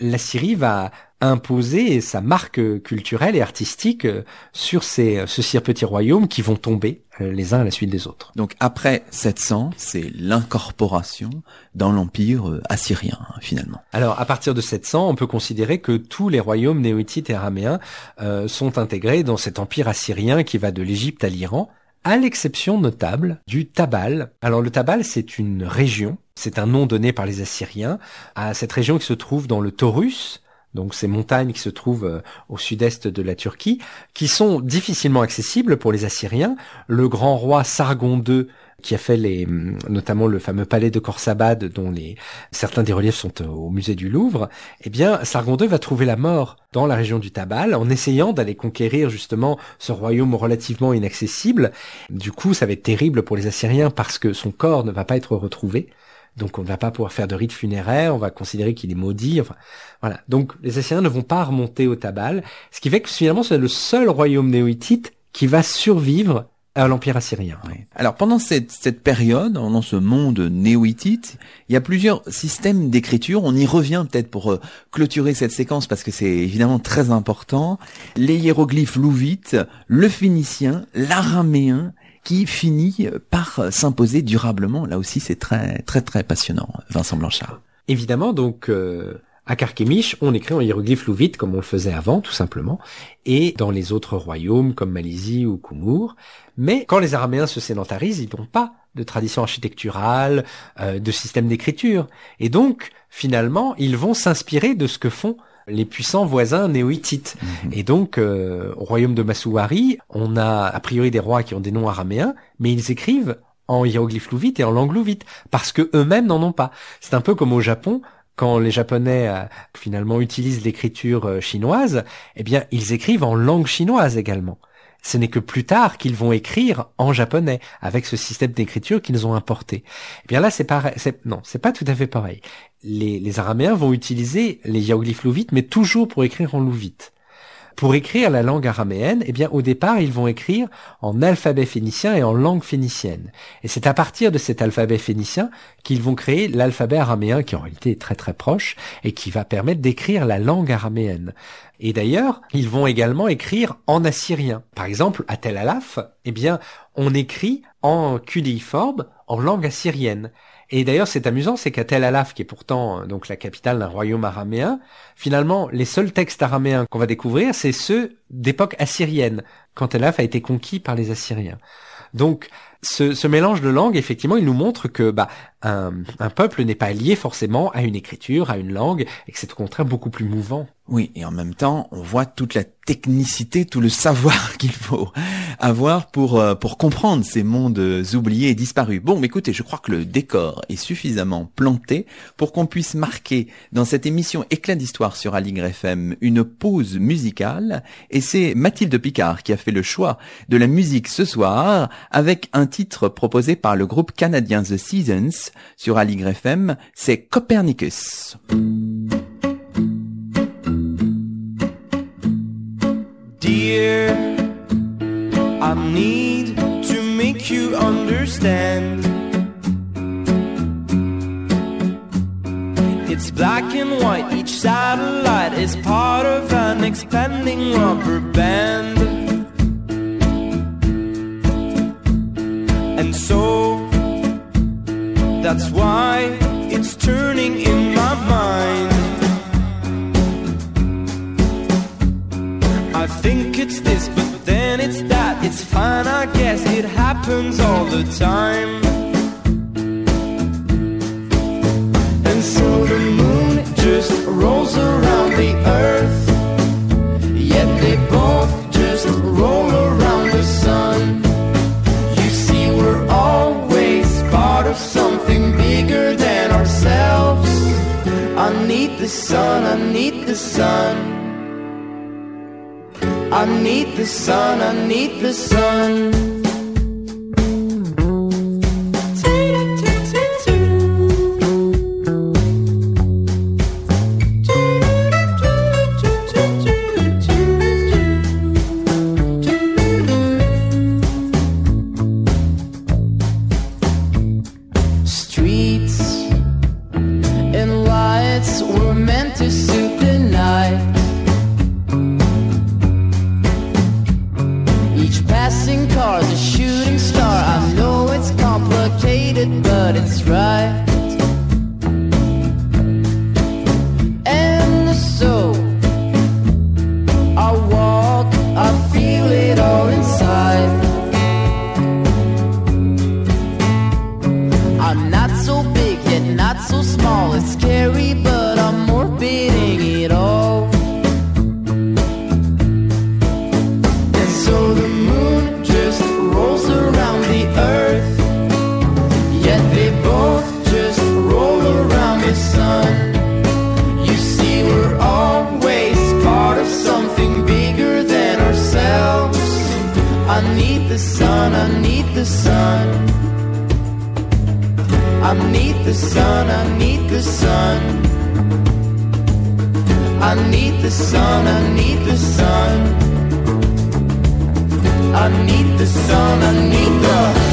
La Syrie va imposer sa marque culturelle et artistique euh, sur ces, euh, ce petits royaumes qui vont tomber euh, les uns à la suite des autres. Donc après 700, c'est l'incorporation dans l'empire assyrien finalement. Alors à partir de 700, on peut considérer que tous les royaumes néotites et araméens euh, sont intégrés dans cet empire assyrien qui va de l'Égypte à l'Iran, à l'exception notable du Tabal. Alors le Tabal, c'est une région, c'est un nom donné par les Assyriens à cette région qui se trouve dans le Taurus, donc ces montagnes qui se trouvent euh, au sud-est de la Turquie, qui sont difficilement accessibles pour les Assyriens. Le grand roi Sargon II qui a fait notamment le fameux palais de Khorsabad, dont certains des reliefs sont au musée du Louvre, eh bien, Sargon II va trouver la mort dans la région du Tabal en essayant d'aller conquérir justement ce royaume relativement inaccessible. Du coup, ça va être terrible pour les Assyriens parce que son corps ne va pas être retrouvé donc on ne va pas pouvoir faire de rite funéraire, on va considérer qu'il est maudit. Voilà. Donc les Assyriens ne vont pas remonter au Tabal, ce qui fait que finalement c'est le seul royaume néo-hittite qui va survivre à l'Empire assyrien. Alors pendant cette, cette période, dans ce monde néo-hittite, il y a plusieurs systèmes d'écriture. On y revient peut-être pour euh, clôturer cette séquence parce que c'est évidemment très important. Les hiéroglyphes louvites, le phénicien, l'araméen qui finit par s'imposer durablement. Là aussi, c'est très très très passionnant. Vincent Blanchard. Évidemment, donc euh, à Carchemish, on écrit en hiéroglyphe louvite comme on le faisait avant, tout simplement, et dans les autres royaumes comme Malaisie ou Kumur. Mais quand les Araméens se sédentarisent, ils n'ont pas de tradition architecturale, euh, de système d'écriture, et donc finalement, ils vont s'inspirer de ce que font les puissants voisins néo-hittites. Mhm. Et donc, euh, au royaume de Masuari, on a a priori des rois qui ont des noms araméens, mais ils écrivent en hiéroglyphe louvite et en langue louvite, parce que eux-mêmes n'en ont pas. C'est un peu comme au Japon, quand les Japonais euh, finalement utilisent l'écriture euh, chinoise, eh bien, ils écrivent en langue chinoise également. Ce n'est que plus tard qu'ils vont écrire en japonais avec ce système d'écriture qu'ils ont importé. Eh bien là, c'est pareil. Pas tout à fait pareil. Les, les Araméens vont utiliser les hiéroglyphes louvites, mais toujours pour écrire en louvite. Pour écrire la langue araméenne, eh bien, au départ, ils vont écrire en alphabet phénicien et en langue phénicienne. Et c'est à partir de cet alphabet phénicien qu'ils vont créer l'alphabet araméen, qui en réalité est très très proche, et qui va permettre d'écrire la langue araméenne. Et d'ailleurs, ils vont également écrire en assyrien. Par exemple, à Tel Alaf, eh bien, on écrit en cunéiforme en langue assyrienne. Et d'ailleurs, c'est amusant, c'est qu'à Tel Alaf, qui est pourtant euh, donc la capitale d'un royaume araméen, finalement, les seuls textes araméens qu'on va découvrir, c'est ceux d'époque assyrienne, quand Tel Alaf a été conquis par les Assyriens. Donc, ce, ce, mélange de langues, effectivement, il nous montre que bah, un, un peuple n'est pas lié forcément à une écriture, à une langue, et que c'est au contraire beaucoup plus mouvant. Oui, et en même temps, on voit toute la technicité, tout le savoir [laughs] qu'il faut avoir pour euh, pour comprendre ces mondes oubliés et disparus. Bon, mais écoutez, je crois que le décor est suffisamment planté pour qu'on puisse marquer dans cette émission Éclat d'histoire sur Aligre FM une pause musicale. Et c'est Mathilde Picard qui a fait le choix de la musique ce soir avec un titre proposé par le groupe canadien The Seasons sur Aligre FM. C'est Copernicus. Dear, I need to make you understand. It's black and white, each satellite is part of an expanding rubber band. And so, that's why it's turning in my mind. I think it's this, but then it's that. It's fine, I guess it happens all the time. And so the moon just rolls around the earth. Sun. I need the sun, I need the sun. Sun. I need the sun, I need the sun. I need the sun, I need the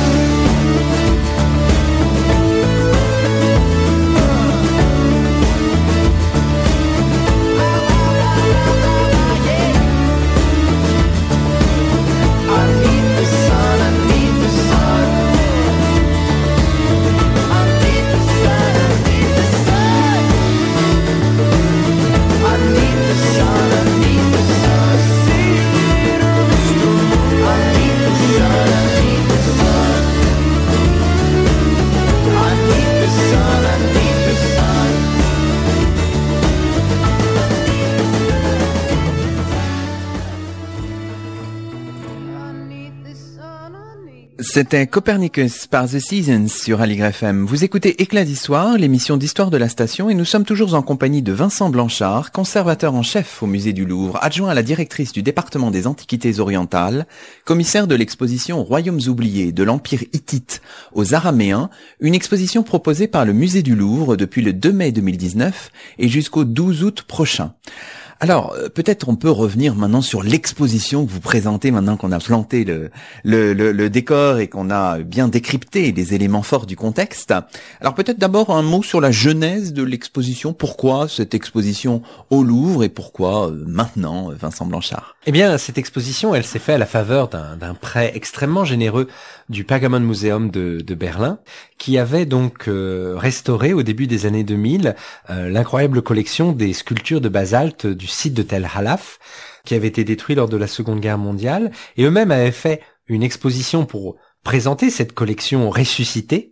C'était Copernicus par The Seasons sur Aligre FM. Vous écoutez Éclat d'Histoire, l'émission d'histoire de la station, et nous sommes toujours en compagnie de Vincent Blanchard, conservateur en chef au musée du Louvre, adjoint à la directrice du département des Antiquités orientales, commissaire de l'exposition Royaumes oubliés de l'Empire hittite aux Araméens, une exposition proposée par le musée du Louvre depuis le 2 mai 2019 et jusqu'au 12 août prochain. Alors, euh, peut-être on peut revenir maintenant sur l'exposition que vous présentez maintenant qu'on a planté le, le, décor et qu'on a bien décrypté les éléments forts du contexte. Alors peut-être d'abord un mot sur la genèse de l'exposition. Pourquoi cette exposition au Louvre et pourquoi euh, maintenant Vincent Blanchard? Eh bien, cette exposition, elle s'est faite à la faveur d'un prêt extrêmement généreux du Pergamon Museum de, Berlin, qui avait donc euh, restauré au début des années 2000 l'incroyable collection des sculptures de basalte du site de Tel Halaf, qui avait été détruit lors de la Seconde Guerre mondiale, et eux-mêmes avaient fait une exposition pour présenter cette collection ressuscitée.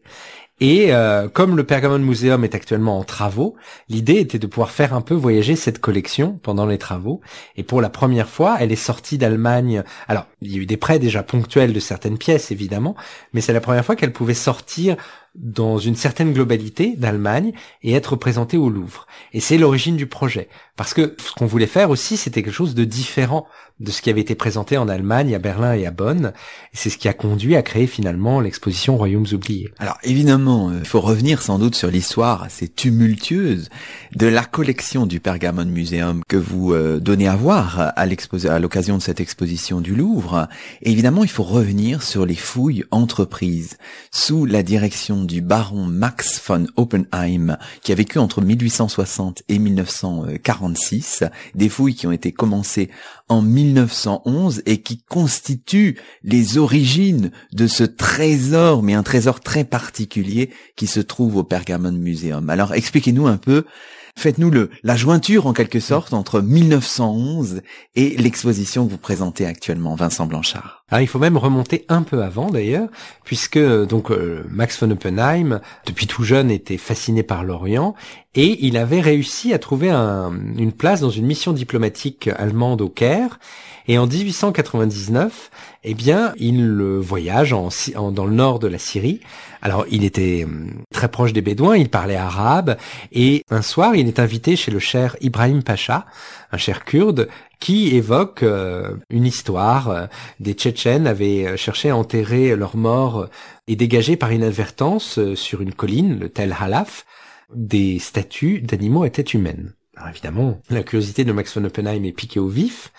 Et euh, comme le Pergamon Museum est actuellement en travaux, l'idée était de pouvoir faire un peu voyager cette collection pendant les travaux. Et pour la première fois, elle est sortie d'Allemagne. Alors, il y a eu des prêts déjà ponctuels de certaines pièces, évidemment, mais c'est la première fois qu'elle pouvait sortir dans une certaine globalité d'Allemagne et être présenté au Louvre. Et c'est l'origine du projet. Parce que ce qu'on voulait faire aussi, c'était quelque chose de différent de ce qui avait été présenté en Allemagne, à Berlin et à Bonn. Et c'est ce qui a conduit à créer finalement l'exposition Royaumes oubliés. Alors évidemment, euh, il faut revenir sans doute sur l'histoire assez tumultueuse de la collection du Pergamon Museum que vous euh, donnez à voir à l'occasion de cette exposition du Louvre. Évidemment, il faut revenir sur les fouilles entreprises sous la direction du baron Max von Oppenheim, qui a vécu entre 1860 et 1946, des fouilles qui ont été commencées en 1911 et qui constituent les origines de ce trésor, mais un trésor très particulier qui se trouve au Pergamon Museum. Alors expliquez-nous un peu Faites-nous la jointure en quelque sorte entre 1911 et l'exposition que vous présentez actuellement, Vincent Blanchard. Ah, il faut même remonter un peu avant d'ailleurs, puisque donc euh, Max von Oppenheim, depuis tout jeune, était fasciné par l'Orient et il avait réussi à trouver une place dans une mission diplomatique allemande au Caire. Et en 1899, eh bien, il voyage dans le nord de la Syrie. Alors, il était hum, très proche des Bédouins, il parlait arabe, et un soir, il est invité chez le cher Ibrahim Pacha, un cher kurde, qui évoque euh, une histoire. Euh, des Tchétchènes avaient euh, cherché à enterrer leurs morts et dégager par inadvertance sur une colline, le Tel Halaf, des statues d'animaux à tête humaine. Alors évidemment, la curiosité de Max von Oppenheim est piquée au vif,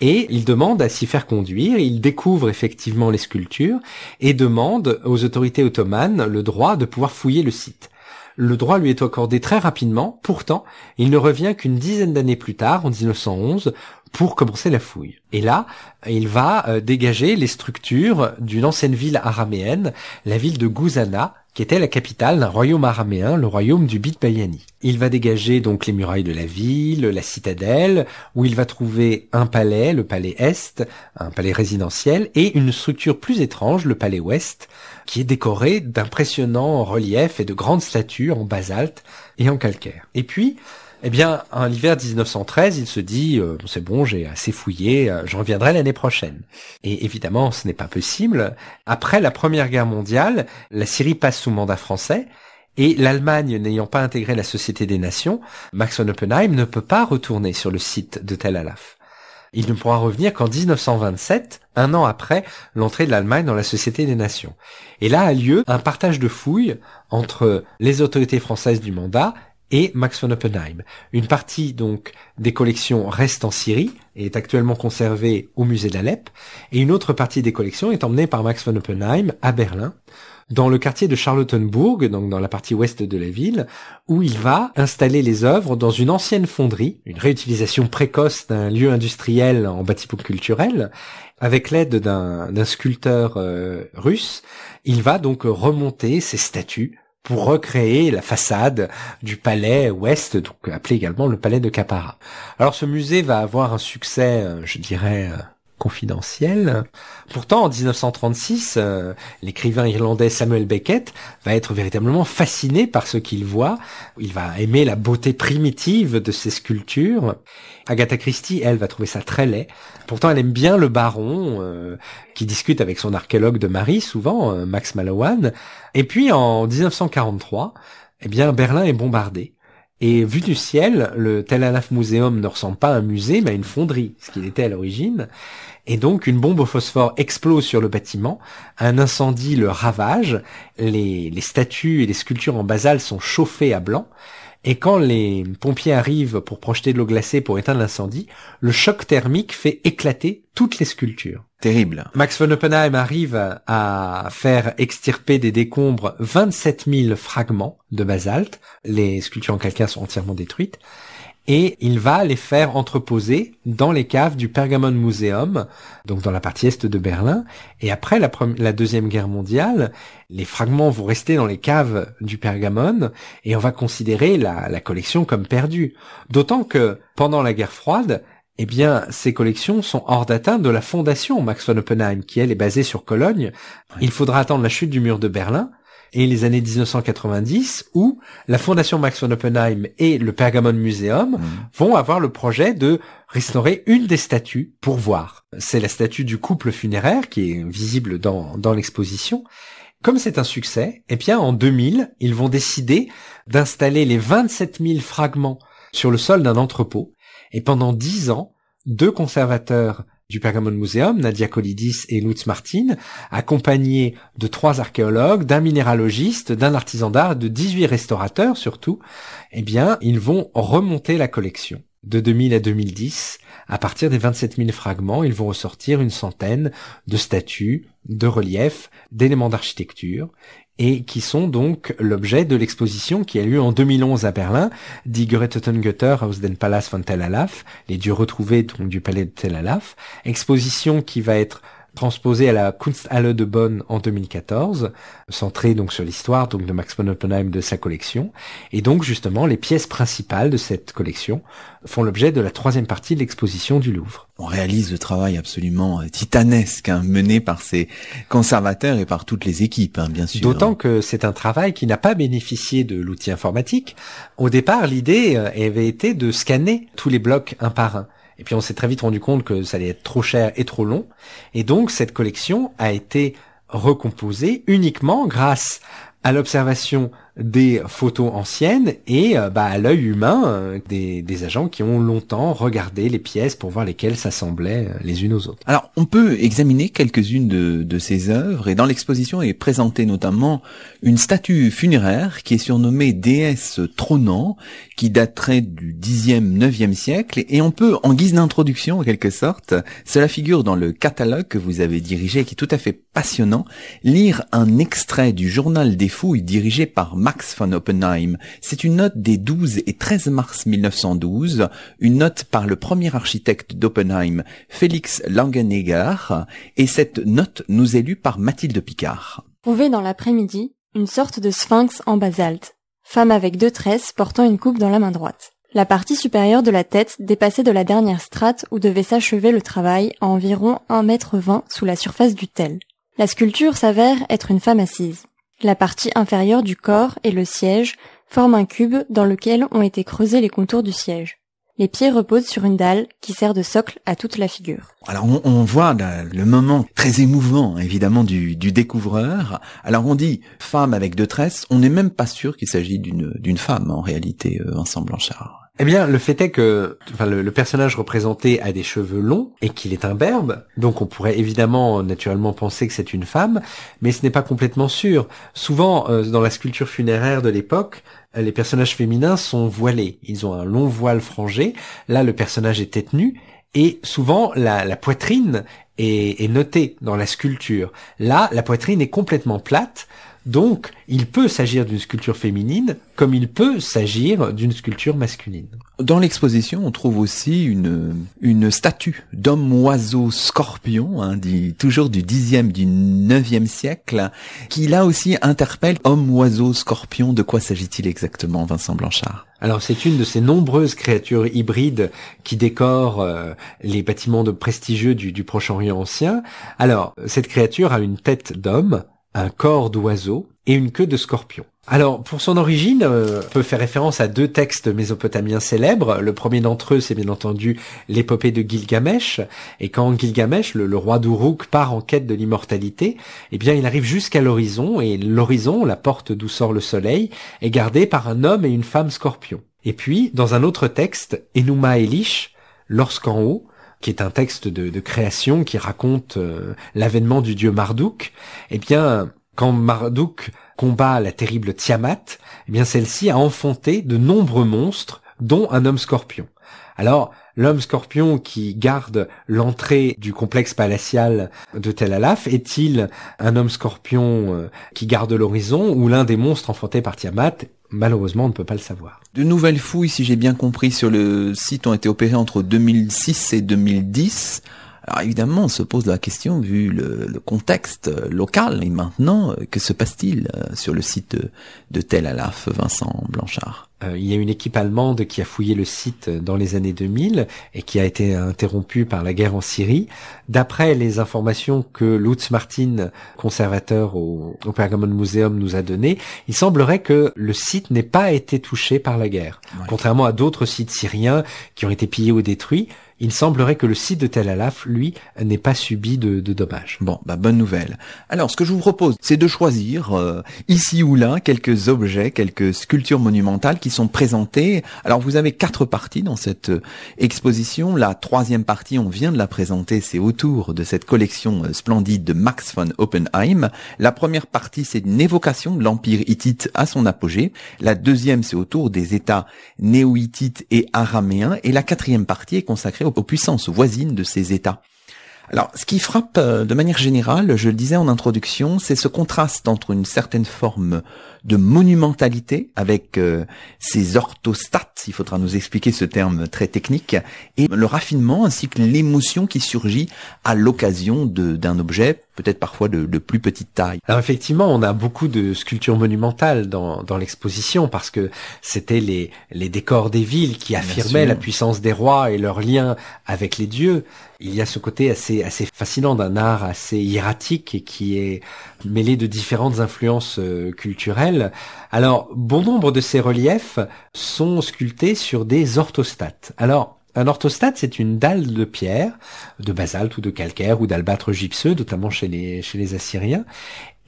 et il demande à s'y faire conduire, il découvre effectivement les sculptures, et demande aux autorités ottomanes le droit de pouvoir fouiller le site. Le droit lui est accordé très rapidement, pourtant, il ne revient qu'une dizaine d'années plus tard, en 1911, pour commencer la fouille. Et là, il va euh, dégager les structures d'une ancienne ville araméenne, la ville de Gouzana, qui était la capitale d'un royaume araméen, le royaume du Bit Bayani. Il va dégager donc les murailles de la ville, la citadelle, où il va trouver un palais, le palais Est, un palais résidentiel, et une structure plus étrange, le palais Ouest, qui est décoré d'impressionnants reliefs et de grandes statues en basalte et en calcaire. Et puis, eh bien, en l'hiver 1913, il se dit euh, c'est bon, j'ai assez fouillé, euh, je reviendrai l'année prochaine. Et évidemment, ce n'est pas possible. Après la Première Guerre mondiale, la Syrie passe sous mandat français. Et l'Allemagne n'ayant pas intégré la Société des Nations, Max von Oppenheim ne peut pas retourner sur le site de Tel Alaf. il ne pourra revenir qu'en 1927, un an après l'entrée de l'Allemagne dans la Société des Nations. Et là a lieu un partage de fouilles entre les autorités françaises du mandat et Max von Oppenheim. Une partie donc des collections reste en Syrie et est actuellement conservée au musée d'Alep, et une autre partie des collections est emmenée par Max von Oppenheim à Berlin, dans le quartier de Charlottenburg, donc dans la partie ouest de la ville, où il va installer les œuvres dans une ancienne fonderie, une réutilisation précoce d'un lieu industriel en bâtiment culturel, avec l'aide d'un sculpteur euh, russe, il va donc remonter ces statues pour recréer la façade du palais ouest, donc appelé également le palais de Capara. Alors ce musée va avoir un succès, euh, je dirais, euh, confidentiel. Pourtant, en 1936, euh, l'écrivain irlandais Samuel Beckett va être véritablement fasciné par ce qu'il voit. Il va aimer la beauté primitive de ces sculptures. Agatha Christie, elle, va trouver ça très laid. Pourtant, elle aime bien le baron, euh, qui discute avec son archéologue de Marie, souvent, euh, Max Mallowan. Et puis, en 1943, eh bien, Berlin est bombardé. Et vu du ciel, le Tel Alaf Museum ne ressemble pas à un musée, mais à une fonderie, ce qu'il était à l'origine. Et donc, une bombe au phosphore explose sur le bâtiment, un incendie le ravage, les, les statues et les sculptures en basalte sont chauffées à blanc, et quand les pompiers arrivent pour projeter de l'eau glacée pour éteindre l'incendie, le choc thermique fait éclater toutes les sculptures. Terrible. Max von Oppenheim arrive à faire extirper des décombres 27 000 fragments de basalte. Les sculptures en calcaire sont entièrement détruites et il va les faire entreposer dans les caves du Pergamon Museum, donc dans la partie est de Berlin. Et après la, deuxième guerre mondiale, les fragments vont rester dans les caves du Pergamon et on va considérer la, la collection comme perdue. D'autant que pendant la guerre froide, eh bien, ces collections sont hors d'atteinte de la fondation Max von Oppenheim, qui elle est basée sur Cologne. Il faudra attendre la chute du mur de Berlin et les années 1990 où la Fondation Max von Oppenheim et le Pergamon Museum mm. vont avoir le projet de restaurer une des statues pour voir. C'est la statue du couple funéraire qui est visible dans, dans l'exposition. Comme c'est un succès, eh bien, en 2000, ils vont décider d'installer les 27 000 fragments sur le sol d'un entrepôt. Et pendant 10 ans, deux conservateurs du Pergamon Museum, Nadia Kolidis et Lutz Martin, accompagnés de trois archéologues, d'un minéralogiste, d'un artisan d'art, de 18 restaurateurs surtout, eh bien, ils vont remonter la collection. De 2000 à 2010, à partir des 27 000 fragments, ils vont ressortir une centaine de statues, de reliefs, d'éléments d'architecture, et qui sont donc l'objet de l'exposition qui a lieu en 2011 à Berlin, Die Götter aus den Palast von Tel Alaf, les dieux retrouvés du palais de Tel Alaf, exposition qui va être transposé à la Kunsthalle de Bonn en 2014, centré donc sur l'histoire donc de Max von Oppenheim de sa collection. Et donc justement, les pièces principales de cette collection font l'objet de la troisième partie de l'exposition du Louvre. On réalise le travail absolument euh, titanesque hein, mené par ces conservateurs et par toutes les équipes, hein, bien sûr. D'autant que c'est un travail qui n'a pas bénéficié de l'outil informatique. Au départ, l'idée euh, avait été de scanner tous les blocs un par un. Et puis on s'est très vite rendu compte que ça allait être trop cher et trop long. Et donc cette collection a été recomposée uniquement grâce à l'observation des photos anciennes et euh, bah, à l'œil humain euh, des, des, agents qui ont longtemps regardé les pièces pour voir lesquelles s'assemblaient euh, les unes aux autres. Alors on peut examiner quelques-unes de, de ces œuvres et dans l'exposition est présentée notamment une statue funéraire qui est surnommée déesse trônant qui daterait du 10e, 9e siècle et on peut en guise d'introduction en quelque sorte, cela figure dans le catalogue que vous avez dirigé qui est tout à fait passionnant, lire un extrait du journal des fouilles dirigé par Max von Oppenheim. C'est une note des 12 et 13 mars 1912, une note par le premier architecte d'Oppenheim, Félix Langenegger, et cette note nous est lue par Mathilde Picard. Trouvez dans l'après-midi une sorte de sphinx en basalte, femme avec deux tresses portant une coupe dans la main droite. La partie supérieure de la tête dépassait de la dernière strate où devait s'achever le travail à environ 1 mètre 20 sous la surface du tel. La sculpture s'avère être une femme assise. La partie inférieure du corps et le siège forment un cube dans lequel ont été creusés les contours du siège. Les pieds reposent sur une dalle qui sert de socle à toute la figure. Alors on, voit le moment très émouvant évidemment du, découvreur. Alors on dit femme avec deux tresses, on n'est même pas sûr qu'il s'agit d'une femme en réalité, euh, Vincent Blanchard. Eh bien, le fait est que le, personnage représenté a des cheveux longs et qu'il est un berbe, donc on pourrait évidemment naturellement penser que c'est une femme, mais ce n'est pas complètement sûr. Souvent, euh, dans la sculpture funéraire de l'époque, euh, les personnages féminins sont voilés. Ils ont un long voile frangé. Là, le personnage est tête nue. Et souvent, la, poitrine est notée dans la sculpture. Là, la poitrine est complètement plate. Donc, il peut s'agir d'une sculpture féminine comme il peut s'agir d'une sculpture masculine. Dans l'exposition, on trouve aussi une, une statue d'homme oiseau scorpion, hein, toujours du 10e, du 9e siècle, qui là aussi interpelle homme oiseau scorpion. De quoi s'agit-il exactement, Vincent Blanchard? Alors c'est une de ces nombreuses créatures hybrides qui décorent euh, les bâtiments de prestigieux du, du Proche-Orient ancien. Alors cette créature a une tête d'homme, un corps d'oiseau et une queue de scorpion. Alors, pour son origine, euh, on peut faire référence à deux textes mésopotamiens célèbres. Le premier d'entre eux, c'est bien entendu l'épopée de Gilgamesh. Et quand Gilgamesh, le, roi d'Uruk, part en quête de l'immortalité, eh bien, il arrive jusqu'à l'horizon, et l'horizon, la porte d'où sort le soleil, est gardée par un homme et une femme scorpion. Et puis, dans un autre texte, Enuma Elish, lorsqu'en haut, qui est un texte de, création qui raconte euh, l'avènement du dieu Marduk, eh bien, quand Marduk combat la terrible Tiamat, eh bien celle-ci a enfanté de nombreux monstres, dont un homme scorpion. Alors, l'homme scorpion qui garde l'entrée du complexe palatial de Tel Alaf est-il un homme scorpion euh, qui garde l'horizon ou l'un des monstres enfantés par Tiamat Malheureusement, on ne peut pas le savoir. De nouvelles fouilles, si j'ai bien compris, sur le site ont été opérées entre 2006 et 2010. Alors évidemment, on se pose la question, vu le, contexte local, et maintenant, euh, que se passe-t-il euh, sur le site de Tel Alaf, Vincent Blanchard? Euh, il y a une équipe allemande qui a fouillé le site dans les années 2000 et qui a été interrompue par la guerre en Syrie. D'après les informations que Lutz Martin, conservateur au, au Pergamon Museum, nous a données, il semblerait que le site n'ait pas été touché par la guerre. Ouais. Contrairement à d'autres sites syriens qui ont été pillés ou détruits, il semblerait que le site de Tel Alaf, lui, n'ait pas subi de, dommages. Bon, bah bonne nouvelle. Alors, ce que je vous propose, c'est de choisir euh, ici ou là quelques objets, quelques sculptures monumentales qui sont présentées. Alors, vous avez quatre parties dans cette euh, exposition. La troisième partie, on vient de la présenter, c'est autour de cette collection euh, splendide de Max von Oppenheim. La première partie, c'est une évocation de l'empire hittite à son apogée. La deuxième, c'est autour des États néo-hittites et araméens. Et la quatrième partie est consacrée aux puissances voisines de ces États. Alors, ce qui frappe euh, de manière générale, je le disais en introduction, c'est ce contraste entre une certaine forme de monumentalité avec euh, ces orthostates, il faudra nous expliquer ce terme très technique, et le raffinement ainsi que l'émotion qui surgit à l'occasion d'un objet, peut-être parfois de, de plus petite taille. Alors effectivement, on a beaucoup de sculptures monumentales dans, dans l'exposition parce que c'était les, les décors des villes qui affirmaient la puissance des rois et leur lien avec les dieux. Il y a ce côté assez, assez fascinant d'un art assez hiératique et qui est mêlé de différentes influences euh, culturelles. Alors, bon nombre de ces reliefs sont sculptés sur des orthostates. Alors, un orthostate, c'est une dalle de pierre, de basalte ou de calcaire ou d'albâtre gypseux, notamment chez les, Assyriens.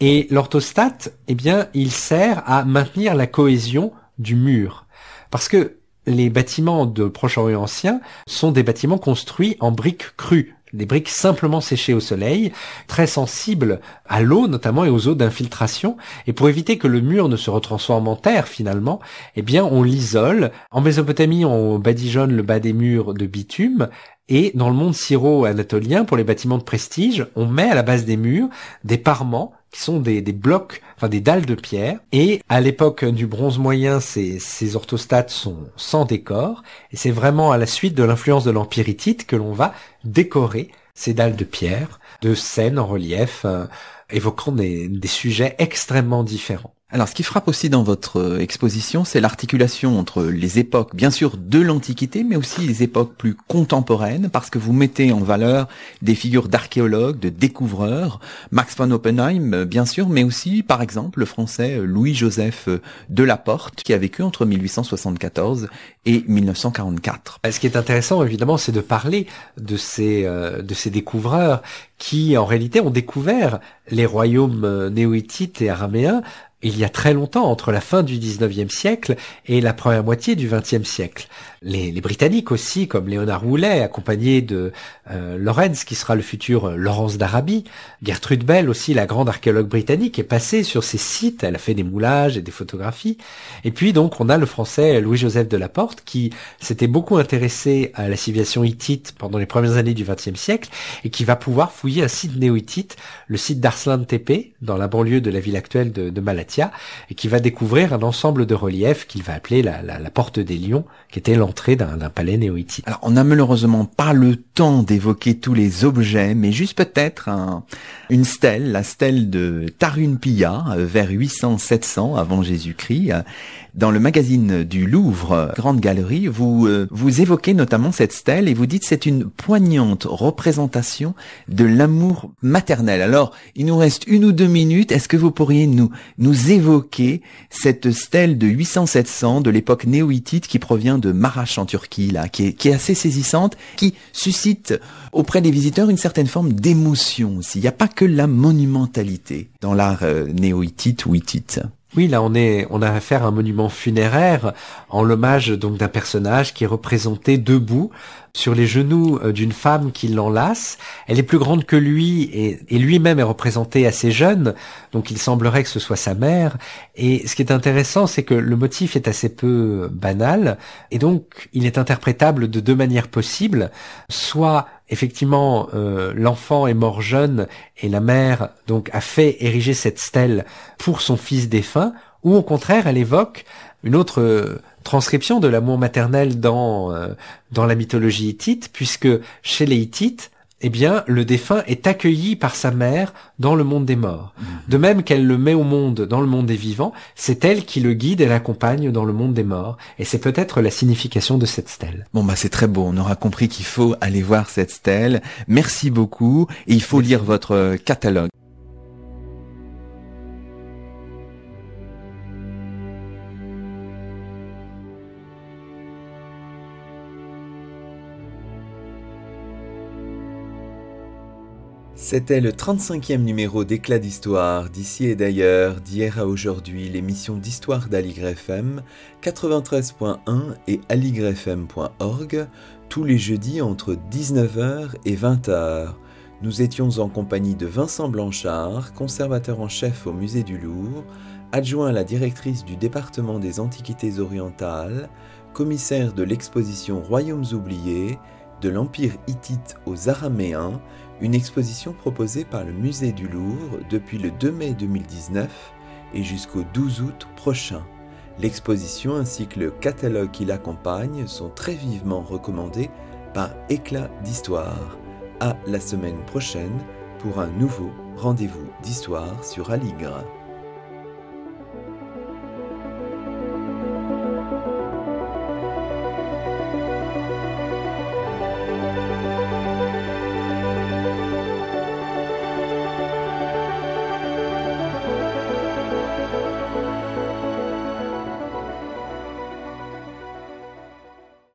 Et l'orthostate, eh bien, il sert à maintenir la cohésion du mur. Parce que les bâtiments de Proche-Orient ancien sont des bâtiments construits en briques crues, des briques simplement séchées au soleil, très sensibles à l'eau notamment et aux eaux d'infiltration. Et pour éviter que le mur ne se retransforme en terre finalement, eh bien on l'isole. En Mésopotamie, on badigeonne le bas des murs de bitume. Et dans le monde syro-anatolien, pour les bâtiments de prestige, on met à la base des murs des parements qui sont des, blocs, enfin des dalles de pierre. Et à l'époque du bronze moyen, ces, orthostates sont sans décor. Et c'est vraiment à la suite de l'influence de l'empire hittite que l'on va décorer ces dalles de pierre de scènes en relief, euh, évoquant des sujets extrêmement différents. Alors, ce qui frappe aussi dans votre euh, exposition, c'est l'articulation entre les époques, bien sûr, de l'Antiquité, mais aussi les époques plus contemporaines, parce que vous mettez en valeur des figures d'archéologues, de découvreurs, Max von Oppenheim, euh, bien sûr, mais aussi, par exemple, le français euh, Louis-Joseph Delaporte, qui a vécu entre 1874 et 1944. Ce qui est intéressant, évidemment, c'est de parler de ces, euh, de ces découvreurs qui, en réalité, ont découvert les royaumes néo-hittites et araméens il y a très longtemps, entre la fin du 19e siècle et la première moitié du 20e siècle. Les, Britanniques aussi, comme Léonard Woolley, accompagné de euh, Lorenz, qui sera le futur euh, Laurence d'Arabie. Gertrude Bell aussi, la grande archéologue britannique, est passée sur ces sites. Elle a fait des moulages et des photographies. Et puis donc, on a le français Louis-Joseph de Laporte, qui s'était beaucoup intéressé à la civilisation hittite pendant les premières années du 20e siècle et qui va pouvoir fouiller un site néo-hittite, le site d'Arslan Tepe, dans la banlieue de la ville actuelle de, de et qui va découvrir un ensemble de reliefs qu'il va appeler la, porte des lions, qui était l'entrée d'un palais néo-hittite. Alors, on n'a malheureusement pas le temps d'évoquer tous les objets, mais juste peut-être un, une stèle, la stèle de Tarunpilla, euh, vers 800-700 avant Jésus-Christ, dans le magazine du Louvre, Grande Galerie, vous, euh, vous évoquez notamment cette stèle et vous dites c'est une poignante représentation de l'amour maternel. Alors, il nous reste une ou deux minutes. Est-ce que vous pourriez nous, nous évoquer cette stèle de 800-700 de l'époque néo-hittite qui provient de Maraş en Turquie, là, qui est, qui est assez saisissante, qui suscite auprès des visiteurs une certaine forme d'émotion aussi. Il n'y a pas que la monumentalité dans l'art euh, néo-hittite ou hittite. Oui, là on est, on a affaire à un monument funéraire en l'hommage donc d'un personnage qui est représenté debout sur les genoux euh, d'une femme qui l'enlace. Elle est plus grande que lui et, et lui-même est représenté assez jeune, donc il semblerait que ce soit sa mère. Et ce qui est intéressant, c'est que le motif est assez peu banal et donc il est interprétable de deux manières possibles. Soit effectivement euh, l'enfant est mort jeune et la mère donc a fait ériger cette stèle pour son fils défunt, ou au contraire elle évoque une autre euh, transcription de l'amour maternel dans euh, dans la mythologie hittite, puisque chez les Hittites, eh bien, le défunt est accueilli par sa mère dans le monde des morts. Mhm. De même qu'elle le met au monde dans le monde des vivants, c'est elle qui le guide et l'accompagne dans le monde des morts. Et c'est peut-être la signification de cette stèle. Bon, bah, c'est très beau. On aura compris qu'il faut aller voir cette stèle. Merci beaucoup. Et il faut lire votre catalogue. C'était le 35e numéro d'Éclat d'Histoire, d'ici et d'ailleurs, d'hier à aujourd'hui, l'émission d'Histoire d'Aligre FM, 93.1 et aligrefm.org, tous les jeudis entre 19h et 20h. Nous étions en compagnie de Vincent Blanchard, conservateur en chef au musée du Louvre, adjoint à la directrice du département des Antiquités orientales, commissaire de l'exposition Royaumes oubliés, de l'Empire hittite aux Araméens, une exposition proposée par le musée du Louvre depuis le 2 mai 2019 et jusqu'au 12 août prochain. L'exposition ainsi que le catalogue qui l'accompagne sont très vivement recommandés par Éclat d'Histoire. À la semaine prochaine pour un nouveau rendez-vous d'histoire sur Aligre.